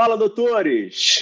Fala, doutores!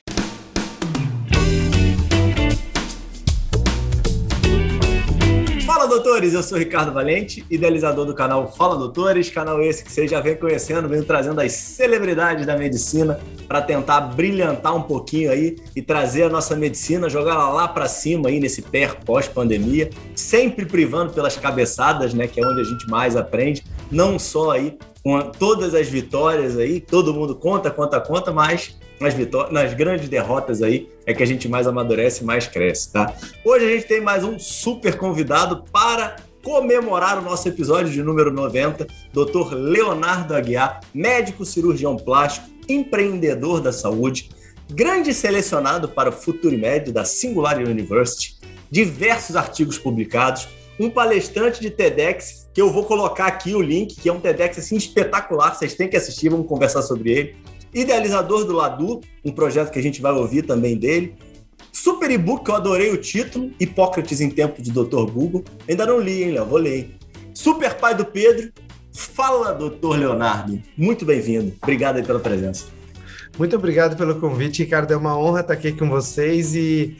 Fala, doutores! Eu sou Ricardo Valente, idealizador do canal Fala Doutores, canal esse que vocês já vem conhecendo, vem trazendo as celebridades da medicina para tentar brilhantar um pouquinho aí e trazer a nossa medicina, jogar ela lá para cima aí nesse pé pós-pandemia, sempre privando pelas cabeçadas, né, que é onde a gente mais aprende, não só aí com todas as vitórias aí, todo mundo conta, conta, conta, mas nas, vitórias, nas grandes derrotas aí é que a gente mais amadurece e mais cresce, tá? Hoje a gente tem mais um super convidado para comemorar o nosso episódio de número 90, Dr. Leonardo Aguiar, médico cirurgião plástico, empreendedor da saúde, grande selecionado para o Futuro Médio da Singular University, diversos artigos publicados, um palestrante de TEDx que eu vou colocar aqui o link, que é um TEDx assim espetacular, vocês têm que assistir, vamos conversar sobre ele. Idealizador do Ladu, um projeto que a gente vai ouvir também dele. Super e-book, que eu adorei o título, Hipócrates em Tempo de Dr. Google. Ainda não li, hein, Léo? Vou ler. Super pai do Pedro. Fala, doutor Leonardo. Muito bem-vindo. Obrigado aí pela presença. Muito obrigado pelo convite, Ricardo. É uma honra estar aqui com vocês e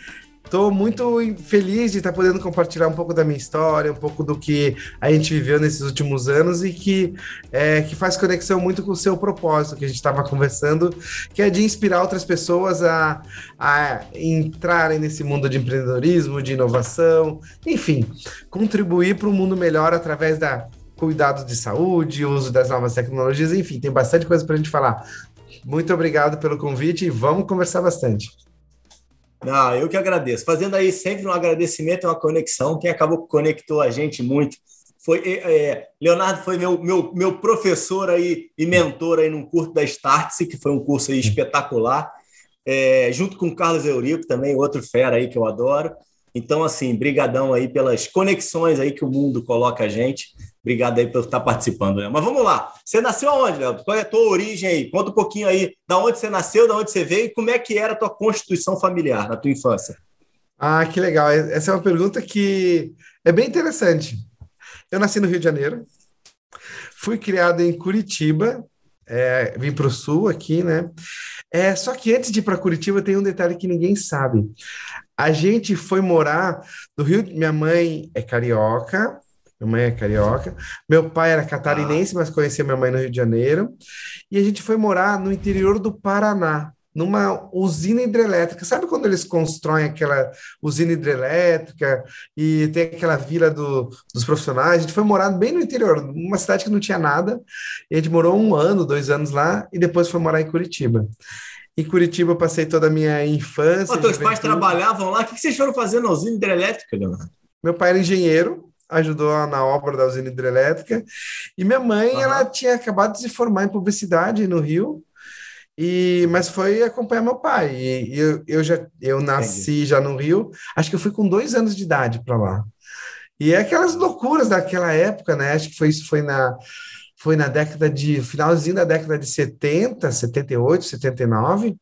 Estou muito feliz de estar podendo compartilhar um pouco da minha história, um pouco do que a gente viveu nesses últimos anos e que, é, que faz conexão muito com o seu propósito que a gente estava conversando, que é de inspirar outras pessoas a, a entrarem nesse mundo de empreendedorismo, de inovação, enfim, contribuir para um mundo melhor através da cuidado de saúde, uso das novas tecnologias, enfim, tem bastante coisa para a gente falar. Muito obrigado pelo convite e vamos conversar bastante. Ah, eu que agradeço. Fazendo aí sempre um agradecimento uma conexão. Quem acabou conectou a gente muito foi é, é, Leonardo foi meu, meu, meu professor aí e mentor aí num curso da Startse, que foi um curso aí espetacular, é, junto com Carlos Eurico também, outro fera aí que eu adoro. Então, assim, brigadão aí pelas conexões aí que o mundo coloca a gente. Obrigado aí por estar participando, Léo. Mas vamos lá. Você nasceu aonde, Léo? Qual é a tua origem aí? Conta um pouquinho aí da onde você nasceu, da onde você veio e como é que era a tua constituição familiar na tua infância. Ah, que legal. Essa é uma pergunta que é bem interessante. Eu nasci no Rio de Janeiro, fui criado em Curitiba, é, vim para o sul aqui, né? É, só que antes de ir para Curitiba tem um detalhe que ninguém sabe. A gente foi morar no Rio. Minha mãe é carioca, minha mãe é carioca. Meu pai era catarinense, mas conhecia minha mãe no Rio de Janeiro. E a gente foi morar no interior do Paraná, numa usina hidrelétrica. Sabe quando eles constroem aquela usina hidrelétrica e tem aquela vila do, dos profissionais? A gente foi morar bem no interior, numa cidade que não tinha nada. E a gente morou um ano, dois anos lá e depois foi morar em Curitiba. Em Curitiba eu passei toda a minha infância. Mas teus pais trabalhavam lá? O que vocês foram fazer na usina hidrelétrica, Leonardo? Meu pai era engenheiro, ajudou na obra da usina hidrelétrica. E minha mãe, uhum. ela tinha acabado de se formar em publicidade no Rio. E, mas foi acompanhar meu pai. E eu, eu já eu nasci Entendi. já no Rio, acho que eu fui com dois anos de idade para lá. E é aquelas loucuras daquela época, né? Acho que foi isso foi na foi na década de finalzinho da década de 70, 78, 79.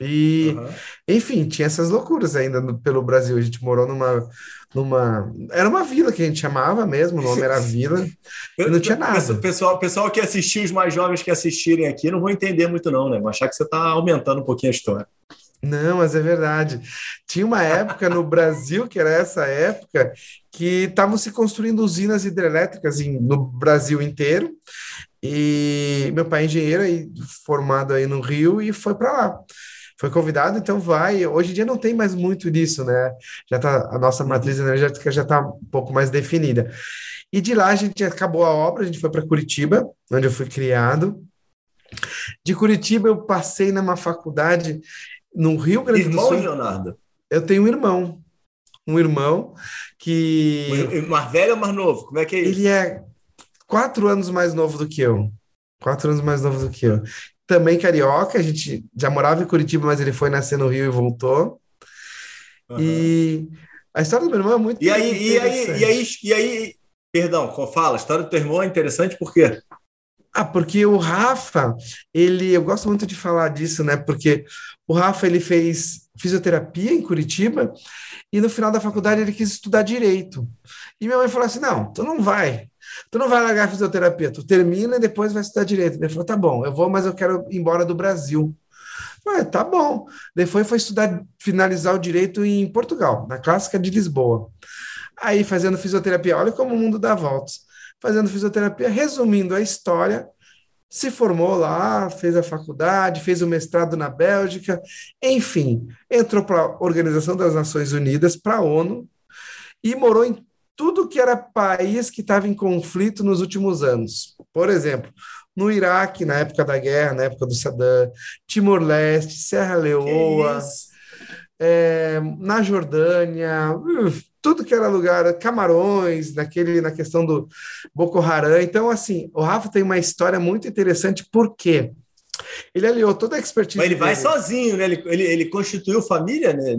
E, uhum. enfim, tinha essas loucuras ainda no, pelo Brasil. A gente morou numa, numa. Era uma vila que a gente chamava mesmo, o nome era Vila, e não tinha nada. Pessoal, pessoal que assistiu, os mais jovens que assistirem aqui, não vão entender muito, não, né? Vão achar que você está aumentando um pouquinho a história. Não, mas é verdade. Tinha uma época no Brasil, que era essa época, que estavam se construindo usinas hidrelétricas em, no Brasil inteiro. E meu pai é engenheiro, aí, formado aí no Rio, e foi para lá foi convidado, então vai. Hoje em dia não tem mais muito disso, né? Já tá, a nossa matriz energética já está um pouco mais definida. E de lá a gente acabou a obra, a gente foi para Curitiba, onde eu fui criado. De Curitiba eu passei numa faculdade no Rio Grande irmão, do Sul. Irmão, Leonardo? Eu tenho um irmão. Um irmão que. Mais velho ou mais novo? Como é que é isso? Ele é quatro anos mais novo do que eu. Quatro anos mais novo do que eu também carioca, a gente já morava em Curitiba, mas ele foi nascer no Rio e voltou. Uhum. E a história do meu irmão é muito e aí, e aí, e aí, e aí, perdão, fala, a história do teu irmão é interessante por quê? Ah, porque o Rafa, ele, eu gosto muito de falar disso, né? Porque o Rafa, ele fez fisioterapia em Curitiba e no final da faculdade ele quis estudar direito. E minha mãe falou assim: "Não, tu não vai. Tu não vai largar a fisioterapia, tu termina e depois vai estudar direito. Ele falou: tá bom, eu vou, mas eu quero ir embora do Brasil. Ué, tá bom. Depois foi estudar, finalizar o direito em Portugal, na clássica de Lisboa. Aí fazendo fisioterapia, olha como o mundo dá voltas. Fazendo fisioterapia, resumindo a história, se formou lá, fez a faculdade, fez o mestrado na Bélgica, enfim, entrou para a Organização das Nações Unidas, para a ONU, e morou em tudo que era país que estava em conflito nos últimos anos. Por exemplo, no Iraque, na época da guerra, na época do Saddam, Timor-Leste, Serra Leoa, é, na Jordânia, tudo que era lugar, Camarões, naquele, na questão do Boko Haram. Então, assim, o Rafa tem uma história muito interessante, por quê? Ele aliou toda a expertise. Mas ele vai dele. sozinho, né? Ele, ele, ele constituiu família né?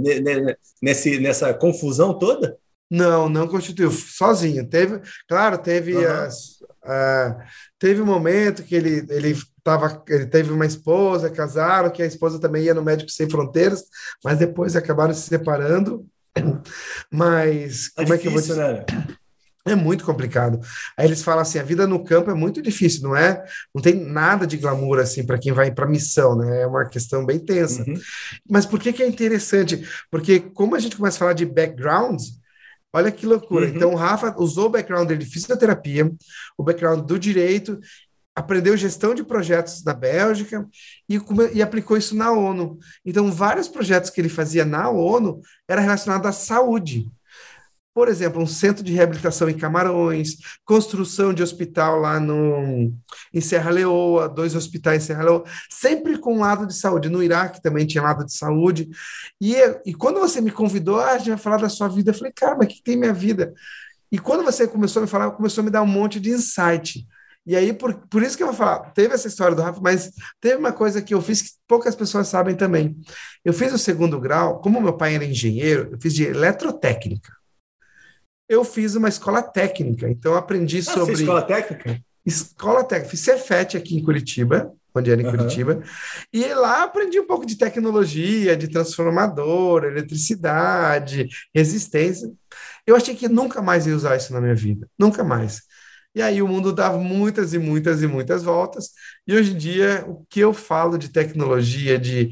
nesse, nessa confusão toda? Não, não constituiu, sozinho. Teve, claro, teve uhum. as, uh, teve um momento que ele, ele, tava, ele teve uma esposa, casaram, que a esposa também ia no Médico Sem Fronteiras, mas depois acabaram se separando. Mas é como difícil, é que eu vou dizer? Né? É muito complicado. Aí eles falam assim: a vida no campo é muito difícil, não é? Não tem nada de glamour assim para quem vai para missão, né? É uma questão bem tensa. Uhum. Mas por que, que é interessante? Porque como a gente começa a falar de backgrounds, Olha que loucura. Uhum. Então, o Rafa usou o background dele de fisioterapia, o background do direito, aprendeu gestão de projetos na Bélgica e, e, aplicou isso na ONU. Então, vários projetos que ele fazia na ONU era relacionado à saúde. Por exemplo, um centro de reabilitação em Camarões, construção de hospital lá no, em Serra Leoa, dois hospitais em Serra Leoa, sempre com lado de saúde. No Iraque também tinha lado de saúde. E, e quando você me convidou, ah, a gente vai falar da sua vida, eu falei, cara, mas que tem minha vida? E quando você começou a me falar, começou a me dar um monte de insight. E aí, por, por isso que eu vou falar, teve essa história do Rafa, mas teve uma coisa que eu fiz que poucas pessoas sabem também. Eu fiz o segundo grau, como meu pai era engenheiro, eu fiz de eletrotécnica eu fiz uma escola técnica. Então, aprendi ah, sobre. Fez escola técnica? Escola técnica. Fiz Cefet aqui em Curitiba, onde era em uhum. Curitiba. E lá aprendi um pouco de tecnologia, de transformador, eletricidade, resistência. Eu achei que nunca mais ia usar isso na minha vida. Nunca mais. E aí o mundo dava muitas e muitas e muitas voltas. E hoje em dia, o que eu falo de tecnologia, de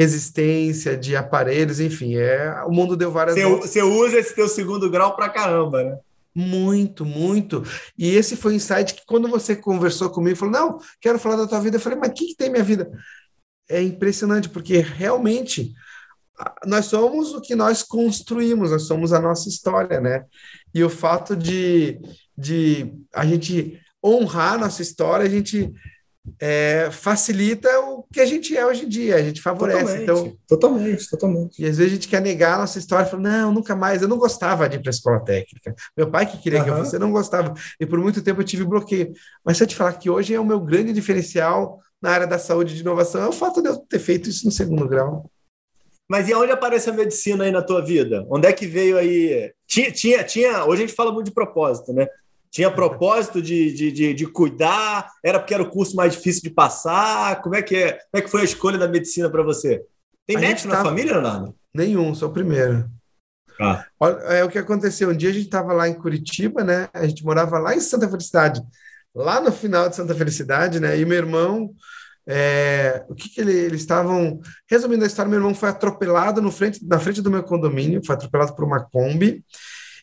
resistência, de aparelhos, enfim, é o mundo deu várias você, usa esse teu segundo grau para caramba, né? Muito, muito. E esse foi o insight que quando você conversou comigo, falou: "Não, quero falar da tua vida". Eu falei: "Mas o que, que tem minha vida?" É impressionante porque realmente nós somos o que nós construímos, nós somos a nossa história, né? E o fato de de a gente honrar a nossa história, a gente é, facilita o que a gente é hoje em dia, a gente favorece. Totalmente, então, totalmente, totalmente. E às vezes a gente quer negar a nossa história, fala, não, nunca mais, eu não gostava de ir para a escola técnica. Meu pai que queria uhum. que eu fosse, eu não gostava. E por muito tempo eu tive bloqueio. Mas se eu te falar que hoje é o meu grande diferencial na área da saúde e de inovação, é o fato de eu ter feito isso no segundo grau. Mas e onde aparece a medicina aí na tua vida? Onde é que veio aí? Tinha, tinha, tinha. Hoje a gente fala muito de propósito, né? Tinha propósito de, de, de, de, cuidar? Era porque era o curso mais difícil de passar? Como é que, é? Como é que foi a escolha da medicina para você? Tem a médico na tá... família, Leonardo? Nenhum, sou o primeiro. Ah. É o que aconteceu. Um dia a gente estava lá em Curitiba, né? A gente morava lá em Santa Felicidade, lá no final de Santa Felicidade, né? E meu irmão, é... o que, que ele, eles estavam. Resumindo a história, meu irmão foi atropelado no frente, na frente do meu condomínio, foi atropelado por uma Kombi.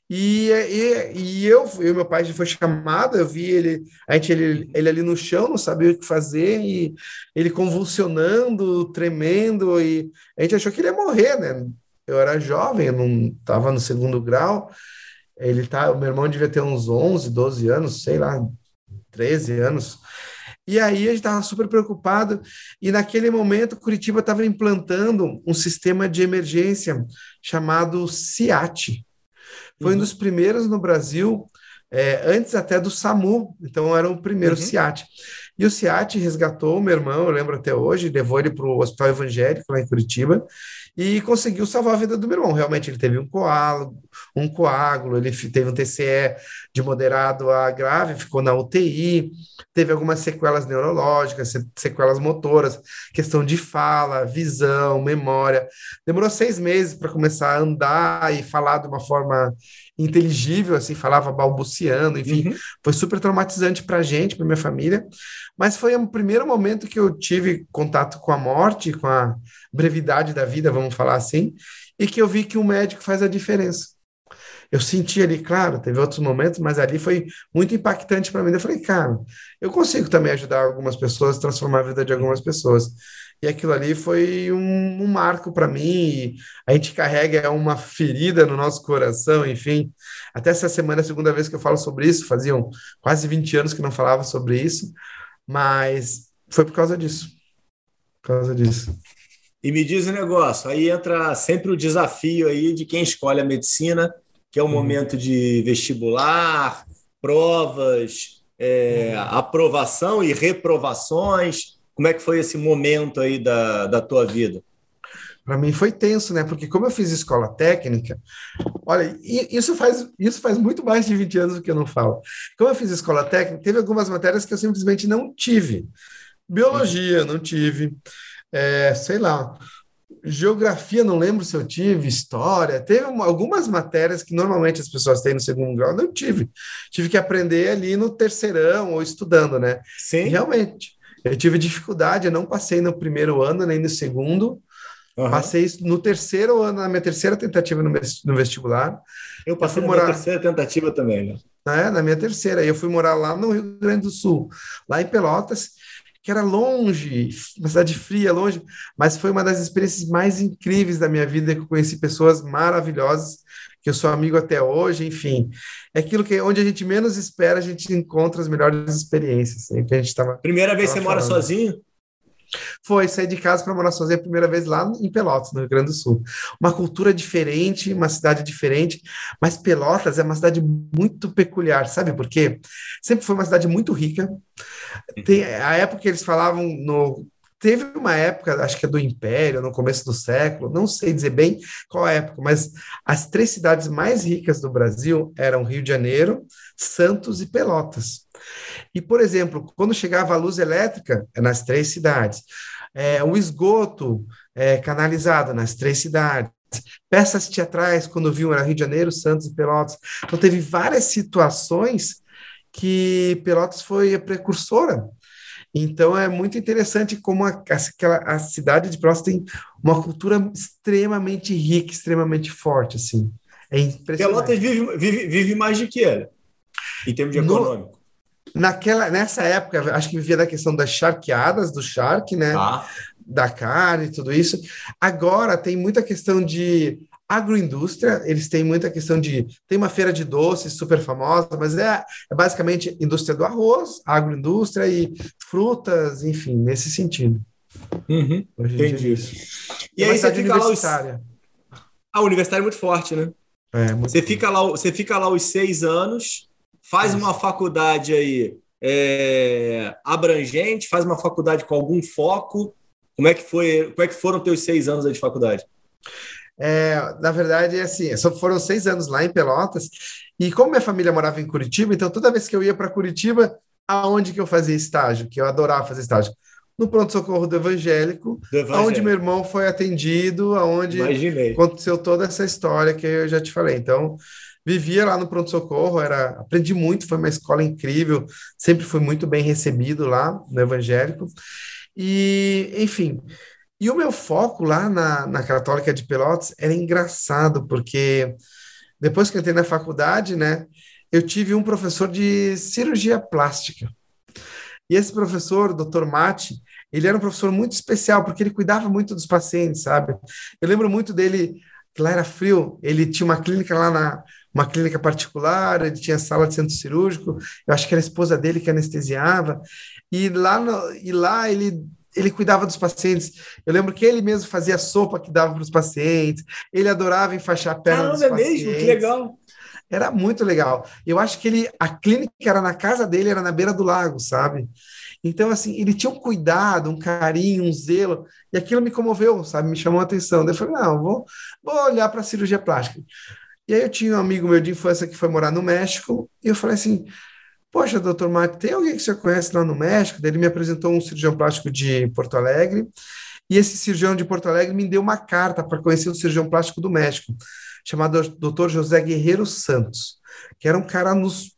E, e, e eu, eu meu pai foi chamado, eu vi ele, a gente, ele, ele ali no chão, não sabia o que fazer, e ele convulsionando, tremendo, e a gente achou que ele ia morrer, né? Eu era jovem, eu não estava no segundo grau, ele tá, meu irmão devia ter uns 11, 12 anos, sei lá, 13 anos. E aí a gente estava super preocupado, e naquele momento Curitiba estava implantando um sistema de emergência chamado CIAT, foi uhum. um dos primeiros no Brasil, é, antes até do SAMU, então era o primeiro uhum. CIAT. E o CIAT resgatou o meu irmão, eu lembro até hoje, levou ele para o Hospital Evangélico lá em Curitiba e conseguiu salvar a vida do meu irmão. Realmente ele teve um coágulo, um coágulo, ele teve um TCE de moderado a grave, ficou na UTI, teve algumas sequelas neurológicas, sequelas motoras, questão de fala, visão, memória. Demorou seis meses para começar a andar e falar de uma forma inteligível, assim, falava balbuciando, enfim, uhum. foi super traumatizante para a gente, para minha família. Mas foi o primeiro momento que eu tive contato com a morte, com a brevidade da vida, vamos falar assim, e que eu vi que o médico faz a diferença. Eu senti ali, claro, teve outros momentos, mas ali foi muito impactante para mim. Eu falei, cara, eu consigo também ajudar algumas pessoas, transformar a vida de algumas pessoas. E aquilo ali foi um, um marco para mim. a gente carrega uma ferida no nosso coração, enfim. Até essa semana é a segunda vez que eu falo sobre isso. Faziam quase 20 anos que não falava sobre isso, mas foi por causa disso. Por causa disso. E me diz um negócio, aí entra sempre o desafio aí de quem escolhe a medicina, que é o uhum. momento de vestibular, provas, é, uhum. aprovação e reprovações. Como é que foi esse momento aí da, da tua vida? Para mim foi tenso, né? Porque como eu fiz escola técnica, olha, isso faz, isso faz muito mais de 20 anos que eu não falo. Como eu fiz escola técnica, teve algumas matérias que eu simplesmente não tive. Biologia, não tive é, sei lá, geografia, não lembro se eu tive, história, teve uma, algumas matérias que normalmente as pessoas têm no segundo grau, não tive. Tive que aprender ali no terceirão ou estudando, né? Sim. E realmente, eu tive dificuldade, eu não passei no primeiro ano nem no segundo. Uhum. Passei no terceiro ano, na minha terceira tentativa no, vestibular. Eu passei eu na morar... minha terceira tentativa também, né? É, na minha terceira. Eu fui morar lá no Rio Grande do Sul, lá em Pelotas que era longe, uma cidade fria, longe, mas foi uma das experiências mais incríveis da minha vida, que eu conheci pessoas maravilhosas, que eu sou amigo até hoje, enfim. É aquilo que onde a gente menos espera, a gente encontra as melhores experiências. Né, que a gente tava, Primeira vez você mora sozinho? Foi sair de casa para morar sozinho a primeira vez lá em Pelotas, no Rio Grande do Sul. Uma cultura diferente, uma cidade diferente, mas Pelotas é uma cidade muito peculiar, sabe por quê? Sempre foi uma cidade muito rica, tem, a época que eles falavam no. Teve uma época, acho que é do Império, no começo do século, não sei dizer bem qual época, mas as três cidades mais ricas do Brasil eram Rio de Janeiro, Santos e Pelotas. E, por exemplo, quando chegava a luz elétrica, é nas três cidades, é, o esgoto é, canalizado nas três cidades, peças teatrais, quando viam, era Rio de Janeiro, Santos e Pelotas. Então, teve várias situações que Pelotas foi a precursora. Então é muito interessante como a, a, a cidade de Pelotas tem uma cultura extremamente rica, extremamente forte, assim. É impressionante. Pelotas vive, vive, vive mais do que ela, em termos de no, econômico. Naquela, nessa época, acho que vivia da questão das charqueadas, do charque, né? Ah. Da carne e tudo isso. Agora tem muita questão de agroindústria, eles têm muita questão de. Tem uma feira de doces super famosa, mas é, é basicamente indústria do arroz, agroindústria e frutas, enfim, nesse sentido. Uhum, entendi. E é aí você fica lá. Os... A universidade é muito forte, né? É, muito você, fica lá, você fica lá os seis anos, faz uma faculdade aí é, abrangente, faz uma faculdade com algum foco. Como é que foi? Como é que foram teus seis anos de faculdade? É, na verdade, é assim, só foram seis anos lá em Pelotas, e como minha família morava em Curitiba, então toda vez que eu ia para Curitiba, aonde que eu fazia estágio? Que eu adorava fazer estágio. No pronto-socorro do evangélico, do evangélico, onde meu irmão foi atendido, aonde Imaginei. aconteceu toda essa história que eu já te falei. Então, vivia lá no pronto-socorro, era, aprendi muito, foi uma escola incrível, sempre fui muito bem recebido lá no evangélico. E, enfim, e o meu foco lá na, na Católica de Pelotas era engraçado, porque depois que eu entrei na faculdade, né, eu tive um professor de cirurgia plástica. E esse professor, Dr. Mate, ele era um professor muito especial, porque ele cuidava muito dos pacientes, sabe? Eu lembro muito dele, que lá era frio, ele tinha uma clínica lá na uma clínica particular, ele tinha sala de centro cirúrgico, eu acho que era a esposa dele que anestesiava, e lá, no, e lá ele ele cuidava dos pacientes. Eu lembro que ele mesmo fazia sopa que dava para os pacientes. Ele adorava enfaixar a perna Caramba, dos pacientes. é mesmo? Que legal. Era muito legal. Eu acho que ele, a clínica era na casa dele, era na beira do lago, sabe? Então, assim, ele tinha um cuidado, um carinho, um zelo, e aquilo me comoveu, sabe? Me chamou a atenção. Daí eu falei, não, vou, vou olhar para a cirurgia plástica. E aí eu tinha um amigo meu de infância que foi morar no México, e eu falei assim, Poxa, doutor Mate, tem alguém que você conhece lá no México? Ele me apresentou um cirurgião plástico de Porto Alegre, e esse cirurgião de Porto Alegre me deu uma carta para conhecer o cirurgião plástico do México, chamado Dr. José Guerreiro Santos, que era um cara nos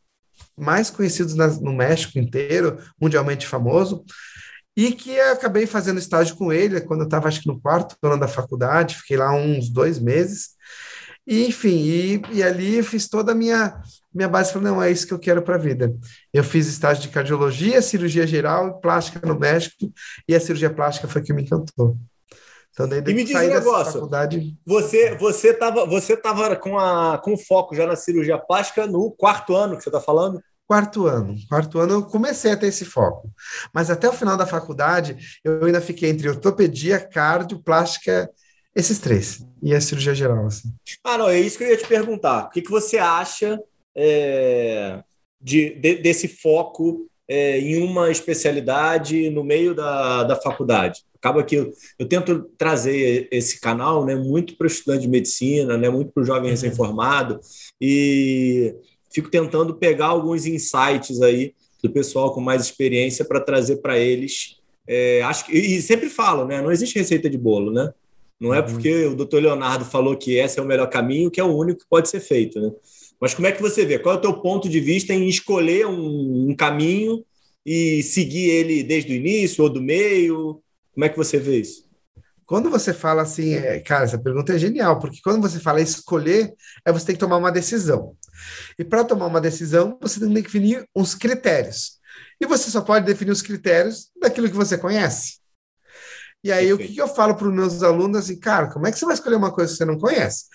mais conhecidos no México inteiro, mundialmente famoso, e que eu acabei fazendo estágio com ele quando eu estava, acho que no quarto ano da faculdade, fiquei lá uns dois meses, e, enfim, e, e ali fiz toda a minha, minha base, falei, não, é isso que eu quero para a vida. Eu fiz estágio de cardiologia, cirurgia geral e plástica no México, e a cirurgia plástica foi que me encantou. Então, daí, e me diz um negócio, faculdade... você você estava você tava com, a, com foco já na cirurgia plástica no quarto ano que você está falando? Quarto ano. Quarto ano eu comecei a ter esse foco. Mas até o final da faculdade, eu ainda fiquei entre ortopedia, cardio, plástica, esses três. E a cirurgia geral. Assim. Ah, não, é isso que eu ia te perguntar. O que, que você acha é, de, de, desse foco é, em uma especialidade no meio da, da faculdade? Acaba que eu, eu tento trazer esse canal né, muito para o estudante de medicina, né, muito para o jovem uhum. recém-formado, e fico tentando pegar alguns insights aí do pessoal com mais experiência para trazer para eles. É, acho que, e sempre falo, né? Não existe receita de bolo, né? Não é uhum. porque o doutor Leonardo falou que esse é o melhor caminho que é o único que pode ser feito, né? Mas como é que você vê? Qual é o teu ponto de vista em escolher um, um caminho e seguir ele desde o início ou do meio? Como é que você vê isso? Quando você fala assim, é, cara, essa pergunta é genial, porque quando você fala escolher, é você tem que tomar uma decisão. E para tomar uma decisão, você tem que definir uns critérios. E você só pode definir os critérios daquilo que você conhece. E aí, Perfeito. o que, que eu falo para os meus alunos assim, cara, como é que você vai escolher uma coisa que você não conhece?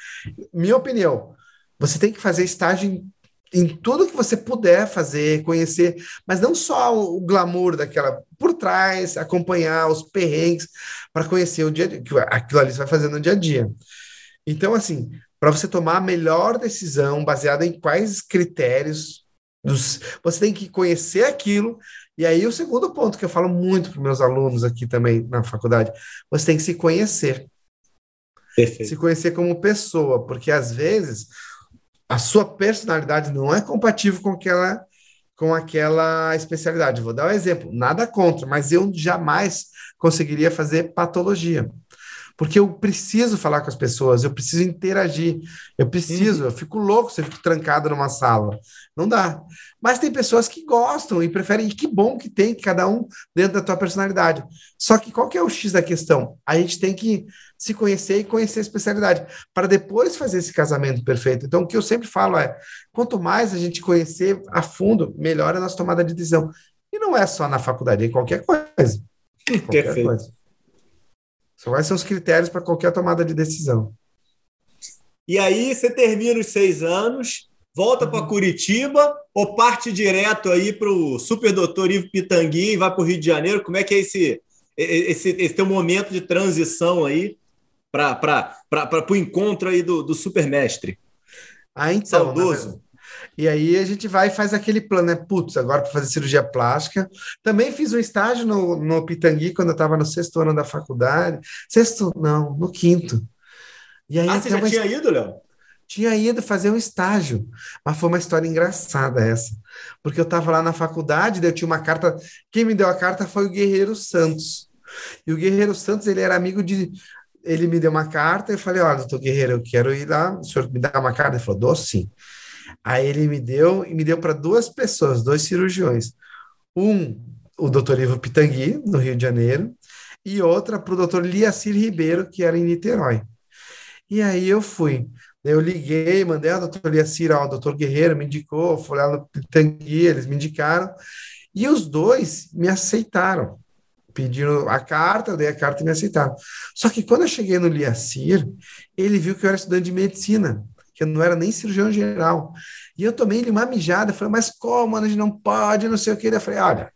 Minha opinião, você tem que fazer estágio em, em tudo que você puder fazer, conhecer, mas não só o glamour daquela por trás, acompanhar os perrengues para conhecer o dia a dia, aquilo ali você vai fazer no dia a dia. Então, assim, para você tomar a melhor decisão baseada em quais critérios dos, você tem que conhecer aquilo. E aí, o segundo ponto que eu falo muito para meus alunos aqui também na faculdade, você tem que se conhecer. Perfeito. Se conhecer como pessoa, porque às vezes a sua personalidade não é compatível com aquela com aquela especialidade. Vou dar um exemplo, nada contra, mas eu jamais conseguiria fazer patologia porque eu preciso falar com as pessoas, eu preciso interagir, eu preciso, uhum. eu fico louco se eu fico trancado numa sala. Não dá. Mas tem pessoas que gostam e preferem, e que bom que tem cada um dentro da tua personalidade. Só que qual que é o X da questão? A gente tem que se conhecer e conhecer a especialidade, para depois fazer esse casamento perfeito. Então, o que eu sempre falo é: quanto mais a gente conhecer a fundo, melhor a nossa tomada de decisão. E não é só na faculdade, é em qualquer coisa. Qualquer Perfeito. coisa. Só vai ser os critérios para qualquer tomada de decisão. E aí você termina os seis anos, volta para uhum. Curitiba ou parte direto aí para o super doutor Ivo Pitangui e vai para o Rio de Janeiro? Como é que é esse, esse, esse teu momento de transição aí para o encontro aí do, do supermestre? Ah, então. Saudoso. E aí a gente vai e faz aquele plano, né? Putz, agora para fazer cirurgia plástica. Também fiz um estágio no, no Pitangui quando eu estava no sexto ano da faculdade. Sexto, não, no quinto. E aí, ah, você já uma... tinha ido, Léo? Tinha ido fazer um estágio, mas foi uma história engraçada essa, porque eu estava lá na faculdade, daí eu tinha uma carta. Quem me deu a carta foi o Guerreiro Santos. E o Guerreiro Santos, ele era amigo de. Ele me deu uma carta, eu falei: Olha, doutor Guerreiro, eu quero ir lá, o senhor me dá uma carta? Ele falou: Dou sim. Aí ele me deu e me deu para duas pessoas, dois cirurgiões. Um, o doutor Ivo Pitangui, no Rio de Janeiro, e outra para o doutor Liacir Ribeiro, que era em Niterói. E aí eu fui. Eu liguei, mandei ao doutor Liacir, ao doutor Guerreiro, me indicou, fui lá no Pitangui, eles me indicaram, e os dois me aceitaram. Pediram a carta, eu dei a carta e me aceitaram. Só que quando eu cheguei no Liacir, ele viu que eu era estudante de medicina que eu não era nem cirurgião geral. E eu tomei ele uma mijada, falei, mas como, a gente não pode, não sei o que. Eu falei, olha,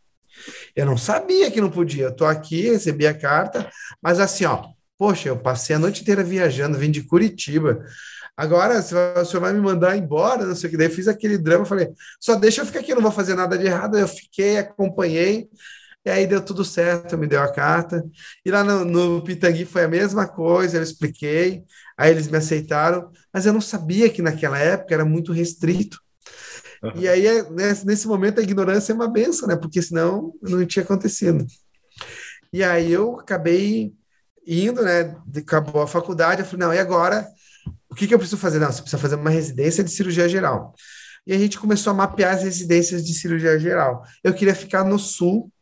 eu não sabia que não podia, eu tô aqui, recebi a carta, mas assim, ó, poxa, eu passei a noite inteira viajando, vim de Curitiba, agora o senhor vai me mandar embora, não sei o que, daí fiz aquele drama, falei, só deixa eu ficar aqui, eu não vou fazer nada de errado, eu fiquei, acompanhei, e aí deu tudo certo, me deu a carta. E lá no, no Pitangui foi a mesma coisa, eu expliquei, aí eles me aceitaram, mas eu não sabia que naquela época era muito restrito. Uhum. E aí, é, nesse, nesse momento, a ignorância é uma benção, né? Porque senão não tinha acontecido. E aí eu acabei indo, né? Acabou a faculdade, eu falei, não, e agora? O que, que eu preciso fazer? Não, você precisa fazer uma residência de cirurgia geral. e a gente começou a mapear as residências de cirurgia geral. Eu queria ficar no sul,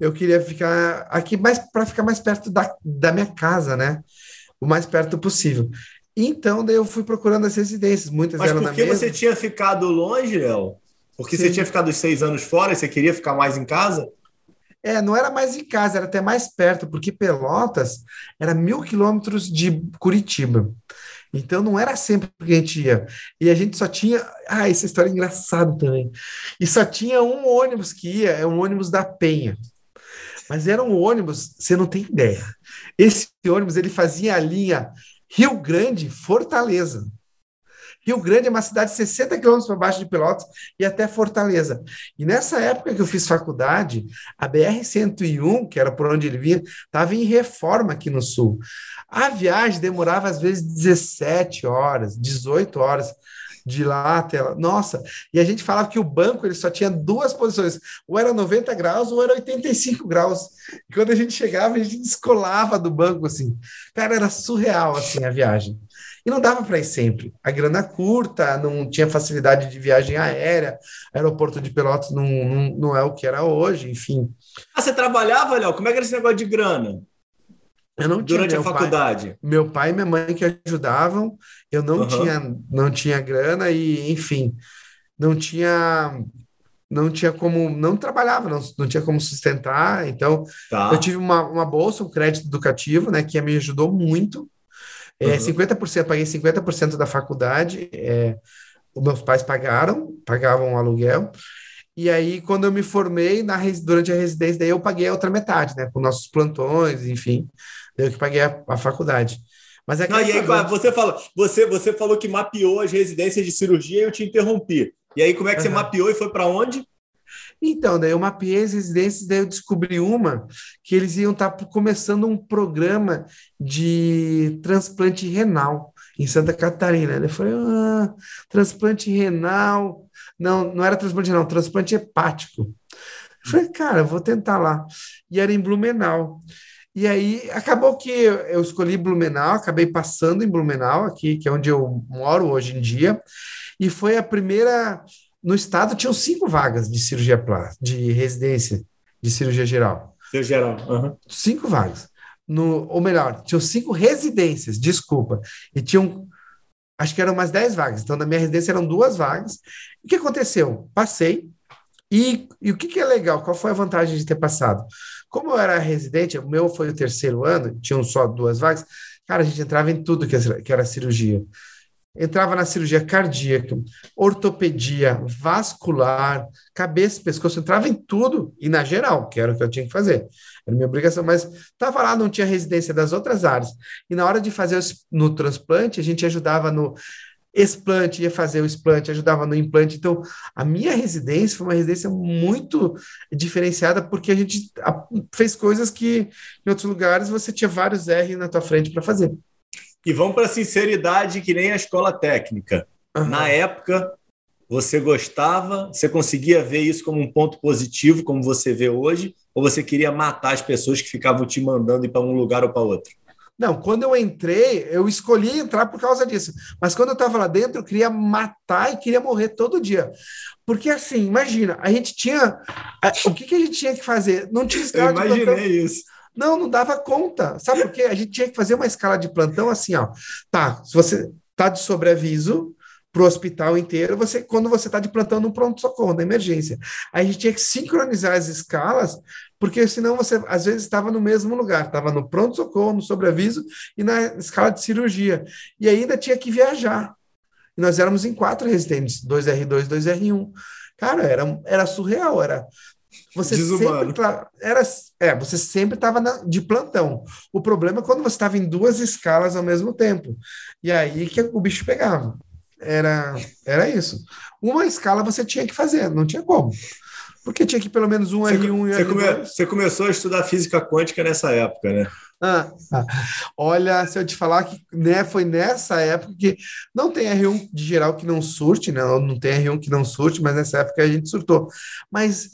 eu queria ficar aqui mais para ficar mais perto da, da minha casa, né? O mais perto possível. Então, daí eu fui procurando as residências, muitas Mas eram por que você tinha ficado longe, Léo? Porque Sim. você tinha ficado seis anos fora e você queria ficar mais em casa? É, não era mais em casa, era até mais perto, porque Pelotas era mil quilômetros de Curitiba. Então não era sempre que a gente ia. E a gente só tinha. Ah, essa história é engraçada também. E só tinha um ônibus que ia, é um ônibus da Penha. Mas era um ônibus, você não tem ideia. Esse ônibus ele fazia a linha Rio Grande, Fortaleza. Rio Grande é uma cidade 60 quilômetros para baixo de Pelotas e até Fortaleza. E nessa época que eu fiz faculdade, a BR-101, que era por onde ele vinha, estava em reforma aqui no sul. A viagem demorava às vezes 17 horas, 18 horas de lá até lá. Nossa, e a gente falava que o banco ele só tinha duas posições, ou era 90 graus ou era 85 graus. E quando a gente chegava, a gente descolava do banco assim. Cara, era surreal assim a viagem. E não dava para ir sempre. A grana curta, não tinha facilidade de viagem aérea, aeroporto de Pelotas não, não, não é o que era hoje, enfim. Ah, você trabalhava, Léo? Como é que era esse negócio de grana? Eu não Durante tinha a faculdade. Pai, meu pai e minha mãe que ajudavam, eu não, uhum. tinha, não tinha grana e, enfim, não tinha não tinha como, não trabalhava, não, não tinha como sustentar, então tá. eu tive uma, uma bolsa, um crédito educativo, né, que me ajudou muito, é, uhum. 50%, paguei 50% da faculdade, é, os meus pais pagaram, pagavam o aluguel, e aí, quando eu me formei na, durante a residência, daí eu paguei a outra metade, né? Com nossos plantões, enfim. Eu que paguei a, a faculdade. Mas é Não, e aí, você, falou, você, você falou que mapeou as residências de cirurgia e eu te interrompi. E aí, como é que uhum. você mapeou e foi para onde? Então, daí eu mapeei as residências, daí eu descobri uma que eles iam estar tá começando um programa de transplante renal em Santa Catarina. Eu falei, ah, transplante renal. Não, não era transplante renal, transplante hepático. Eu falei, cara, vou tentar lá. E era em Blumenau. E aí acabou que eu escolhi Blumenau, acabei passando em Blumenau, aqui, que é onde eu moro hoje em dia, e foi a primeira. No estado tinham cinco vagas de cirurgia plástica, de residência de cirurgia geral. Cirurgia geral. Uhum. Cinco vagas. No, ou melhor, tinham cinco residências, desculpa. E tinham, acho que eram umas dez vagas. Então, na minha residência eram duas vagas. O que aconteceu? Passei. E, e o que, que é legal? Qual foi a vantagem de ter passado? Como eu era residente, o meu foi o terceiro ano, tinham só duas vagas, cara, a gente entrava em tudo que era cirurgia. Entrava na cirurgia cardíaca, ortopedia, vascular, cabeça, pescoço, entrava em tudo e na geral, que era o que eu tinha que fazer. Era minha obrigação, mas estava lá, não tinha residência das outras áreas. E na hora de fazer no transplante, a gente ajudava no explante, ia fazer o explante, ajudava no implante. Então, a minha residência foi uma residência muito diferenciada, porque a gente fez coisas que em outros lugares você tinha vários R na tua frente para fazer. E vamos para a sinceridade, que nem a escola técnica. Uhum. Na época, você gostava, você conseguia ver isso como um ponto positivo, como você vê hoje, ou você queria matar as pessoas que ficavam te mandando ir para um lugar ou para outro? Não, quando eu entrei, eu escolhi entrar por causa disso. Mas quando eu estava lá dentro, eu queria matar e queria morrer todo dia. Porque assim, imagina, a gente tinha. O que, que a gente tinha que fazer? Não tinha escala eu imaginei de plantão. isso. Não, não dava conta. Sabe por quê? A gente tinha que fazer uma escala de plantão assim, ó. Tá, se você tá de sobreaviso, para o hospital inteiro, você, quando você está de plantão no pronto-socorro, na emergência. Aí a gente tinha que sincronizar as escalas, porque senão você, às vezes, estava no mesmo lugar, estava no pronto-socorro, no sobreaviso e na escala de cirurgia. E ainda tinha que viajar. E nós éramos em quatro residentes, 2R2, 2R1. Cara, era, era surreal, era você Desumano. sempre era é, você sempre estava de plantão. O problema é quando você estava em duas escalas ao mesmo tempo. E aí que o bicho pegava. Era, era isso. Uma escala você tinha que fazer, não tinha como. Porque tinha que pelo menos um você, R1 e você, R2. Come, você começou a estudar física quântica nessa época, né? Ah, ah, olha, se eu te falar que né, foi nessa época que não tem R1 de geral que não surte, né? Não tem R1 que não surte, mas nessa época a gente surtou. Mas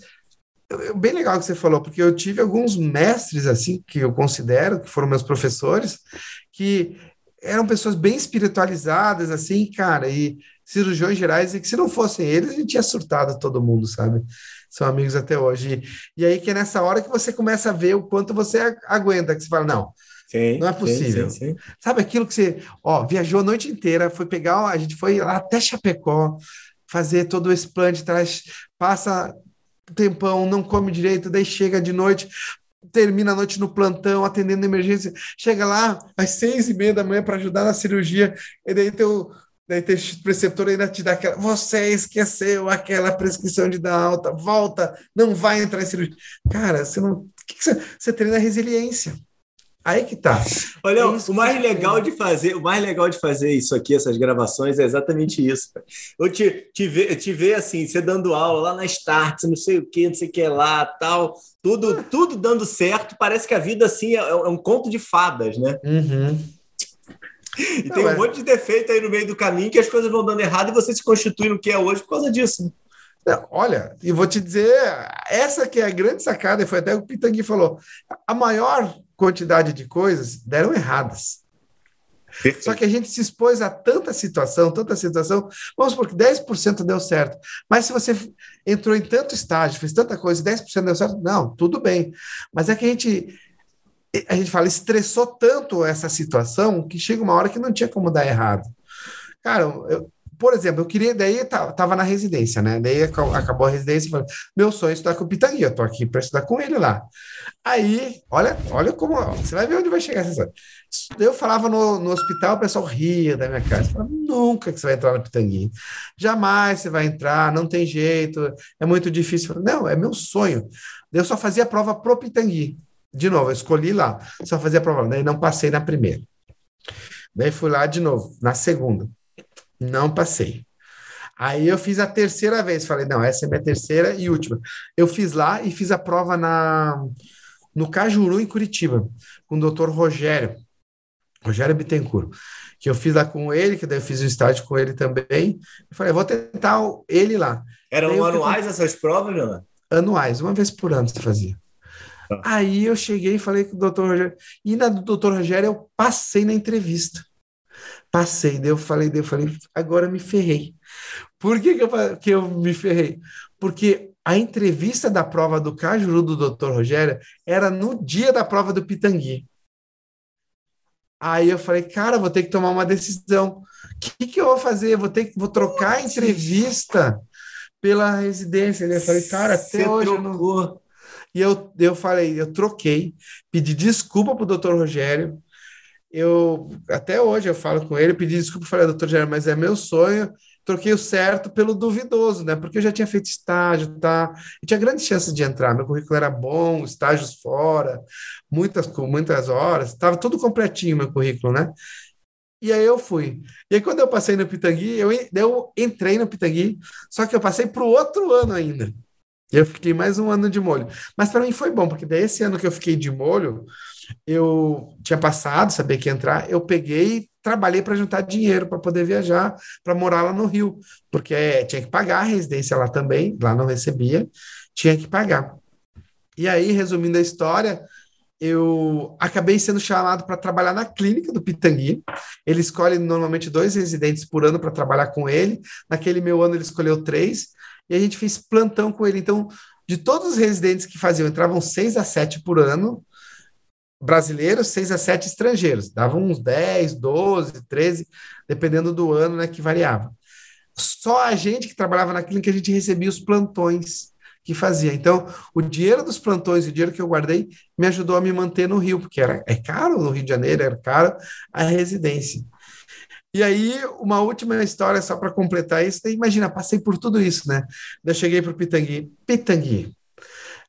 bem legal que você falou, porque eu tive alguns mestres assim que eu considero que foram meus professores que eram pessoas bem espiritualizadas, assim, cara, e cirurgiões gerais e que se não fossem eles, a gente tinha surtado todo mundo, sabe? São amigos até hoje. E, e aí que é nessa hora que você começa a ver o quanto você aguenta, que você fala, não, Sim, não é possível. Sim, sim, Sabe aquilo que você, ó, viajou a noite inteira, foi pegar, a gente foi lá até Chapecó, fazer todo plano de trás, passa tempão, não come direito, daí chega de noite, termina a noite no plantão, atendendo emergência, chega lá às seis e meia da manhã para ajudar na cirurgia, e daí teu, daí teu preceptor ainda te dá aquela, você esqueceu aquela prescrição de dar alta, volta, não vai entrar em cirurgia. Cara, você não. Que que você, você treina resiliência. Aí que tá. Olha, é o mais legal de fazer, o mais legal de fazer isso aqui, essas gravações, é exatamente isso. Eu te, te, ver, te ver assim, você dando aula lá na Start, não sei o que, não sei o que lá, tal, tudo, tudo dando certo. Parece que a vida assim é, é um conto de fadas, né? Uhum. E não, tem um é... monte de defeito aí no meio do caminho que as coisas vão dando errado e você se constitui no que é hoje por causa disso. Não, olha, e vou te dizer, essa que é a grande sacada, e foi até o que o Pitangui falou. A maior quantidade de coisas deram erradas. Só que a gente se expôs a tanta situação, tanta situação. Vamos supor que 10% deu certo. Mas se você entrou em tanto estágio, fez tanta coisa e 10% deu certo, não, tudo bem. Mas é que a gente, a gente fala, estressou tanto essa situação que chega uma hora que não tinha como dar errado. Cara, eu, por exemplo, eu queria, daí tava na residência, né? Daí acabou a residência e falei, meu sonho é estudar com o Pitangui, eu tô aqui para estudar com ele lá. Aí, olha, olha como, você vai ver onde vai chegar essa história. Eu falava no, no hospital, o pessoal ria da minha casa, falava, nunca que você vai entrar no Pitangui, jamais você vai entrar, não tem jeito, é muito difícil. Falei, não, é meu sonho. Eu só fazia a prova pro Pitangui. De novo, eu escolhi lá, só fazia a prova, daí não passei na primeira. Daí fui lá de novo, na segunda. Não passei. Aí eu fiz a terceira vez, falei, não, essa é minha terceira e última. Eu fiz lá e fiz a prova na no Cajuru, em Curitiba, com o doutor Rogério, Rogério Bittencourt, que eu fiz lá com ele, que daí eu fiz o estágio com ele também. Eu falei, vou tentar ele lá. Eram anuais essas provas, Leonardo? Anuais, uma vez por ano você fazia. Ah. Aí eu cheguei e falei com o doutor Rogério, e na do doutor Rogério eu passei na entrevista. Passei, daí eu falei, daí eu falei, agora me ferrei. Por que, que, eu, que eu me ferrei? Porque a entrevista da prova do Cajuru do Dr. Rogério era no dia da prova do Pitangui. Aí eu falei, cara, vou ter que tomar uma decisão. O que, que eu vou fazer? Vou ter que vou trocar a entrevista pela residência. Eu falei, cara, até Você hoje trocou. eu não vou. E eu, eu falei, eu troquei, pedi desculpa para o doutor Rogério, eu até hoje eu falo com ele, pedi desculpa, falei, doutor Gerard, mas é meu sonho. Troquei o certo pelo duvidoso, né? Porque eu já tinha feito estágio, tá? E tinha grandes chances de entrar. Meu currículo era bom, estágios fora, muitas muitas horas, estava tudo completinho meu currículo, né? E aí eu fui. E aí quando eu passei no Pitangui, eu, eu entrei no Pitangui, só que eu passei para o outro ano ainda. Eu fiquei mais um ano de molho. Mas para mim foi bom, porque daí esse ano que eu fiquei de molho, eu tinha passado, sabia que ia entrar, eu peguei trabalhei para juntar dinheiro para poder viajar, para morar lá no Rio, porque é, tinha que pagar a residência lá também, lá não recebia, tinha que pagar. E aí, resumindo a história, eu acabei sendo chamado para trabalhar na clínica do Pitangui. Ele escolhe normalmente dois residentes por ano para trabalhar com ele. Naquele meu ano, ele escolheu três, e a gente fez plantão com ele. Então, de todos os residentes que faziam, entravam seis a sete por ano, brasileiros, seis a sete estrangeiros. Davam uns 10, 12, 13, dependendo do ano, né, que variava. Só a gente que trabalhava na clínica, a gente recebia os plantões que fazia. Então, o dinheiro dos plantões, o dinheiro que eu guardei, me ajudou a me manter no Rio, porque era, é caro no Rio de Janeiro, era caro a residência. E aí, uma última história só para completar isso. Imagina, passei por tudo isso, né? Eu cheguei para o Pitangui. Pitangui,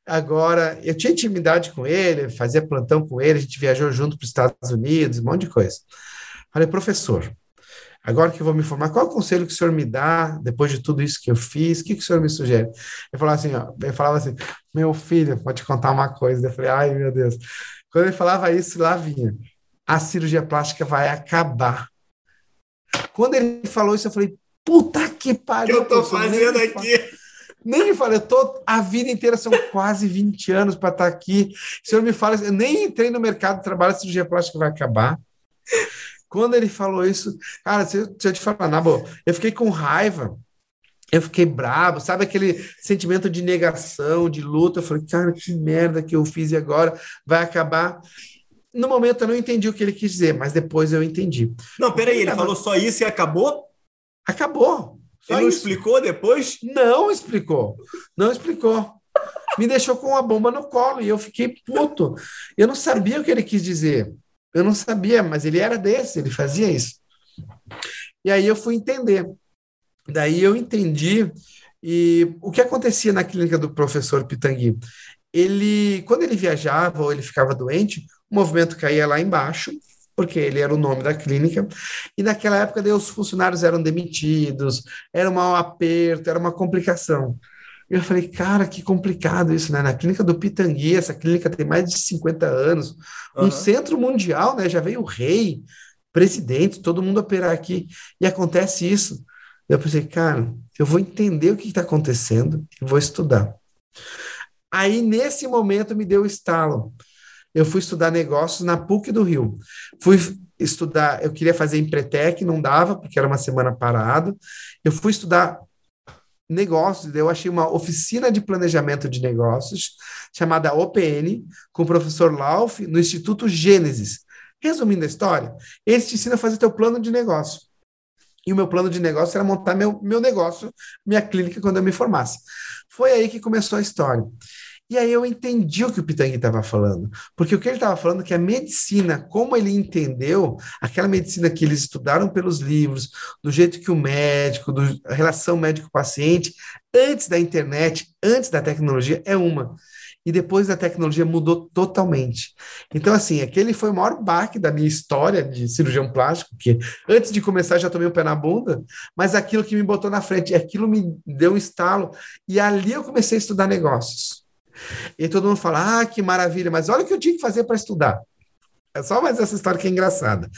Agora, eu tinha intimidade com ele, fazia plantão com ele, a gente viajou junto para os Estados Unidos, um monte de coisa. Falei, professor, agora que eu vou me formar, qual é o conselho que o senhor me dá depois de tudo isso que eu fiz? O que, que o senhor me sugere? Ele falava assim, ó, ele falava assim, meu filho, vou te contar uma coisa. Eu falei, ai meu Deus. Quando ele falava isso, lá vinha, a cirurgia plástica vai acabar. Quando ele falou isso, eu falei, puta que pariu. O que eu tô fazendo aqui? Nem me fala, eu tô a vida inteira, são quase 20 anos para estar tá aqui. O senhor me fala, eu nem entrei no mercado de trabalho, a cirurgia plástica vai acabar. Quando ele falou isso, cara, se eu, se eu te falar, na boa, eu fiquei com raiva, eu fiquei bravo, sabe aquele sentimento de negação, de luta? Eu falei, cara, que merda que eu fiz e agora vai acabar. No momento eu não entendi o que ele quis dizer, mas depois eu entendi. Não, peraí, ele falou só isso e acabou? Acabou. Ele não isso. explicou depois? Não explicou. Não explicou. Me deixou com uma bomba no colo e eu fiquei puto. Eu não sabia o que ele quis dizer. Eu não sabia, mas ele era desse, ele fazia isso. E aí eu fui entender. Daí eu entendi e o que acontecia na clínica do professor Pitangui. Ele, quando ele viajava ou ele ficava doente, o movimento caía lá embaixo, porque ele era o nome da clínica, e naquela época daí, os funcionários eram demitidos, era um aperto, era uma complicação. Eu falei, cara, que complicado isso, né? Na clínica do Pitangui, essa clínica tem mais de 50 anos, uhum. um centro mundial, né? Já veio o rei, presidente, todo mundo operar aqui, e acontece isso. Eu pensei, cara, eu vou entender o que está acontecendo e vou estudar. Aí, nesse momento, me deu o estalo eu fui estudar negócios na PUC do Rio. Fui estudar, eu queria fazer Empretec, não dava, porque era uma semana parado. Eu fui estudar negócios, eu achei uma oficina de planejamento de negócios, chamada OPN, com o professor Lauf, no Instituto Gênesis. Resumindo a história, ele te ensina a fazer teu plano de negócio. E o meu plano de negócio era montar meu, meu negócio, minha clínica, quando eu me formasse. Foi aí que começou a história. E aí eu entendi o que o Pitangui estava falando, porque o que ele estava falando é que a medicina, como ele entendeu, aquela medicina que eles estudaram pelos livros, do jeito que o médico, do, a relação médico-paciente, antes da internet, antes da tecnologia, é uma. E depois da tecnologia mudou totalmente. Então, assim, aquele foi o maior baque da minha história de cirurgião plástico, que antes de começar já tomei um pé na bunda, mas aquilo que me botou na frente, aquilo me deu um estalo. E ali eu comecei a estudar negócios. E todo mundo fala: ah, que maravilha, mas olha o que eu tinha que fazer para estudar. É só mais essa história que é engraçada.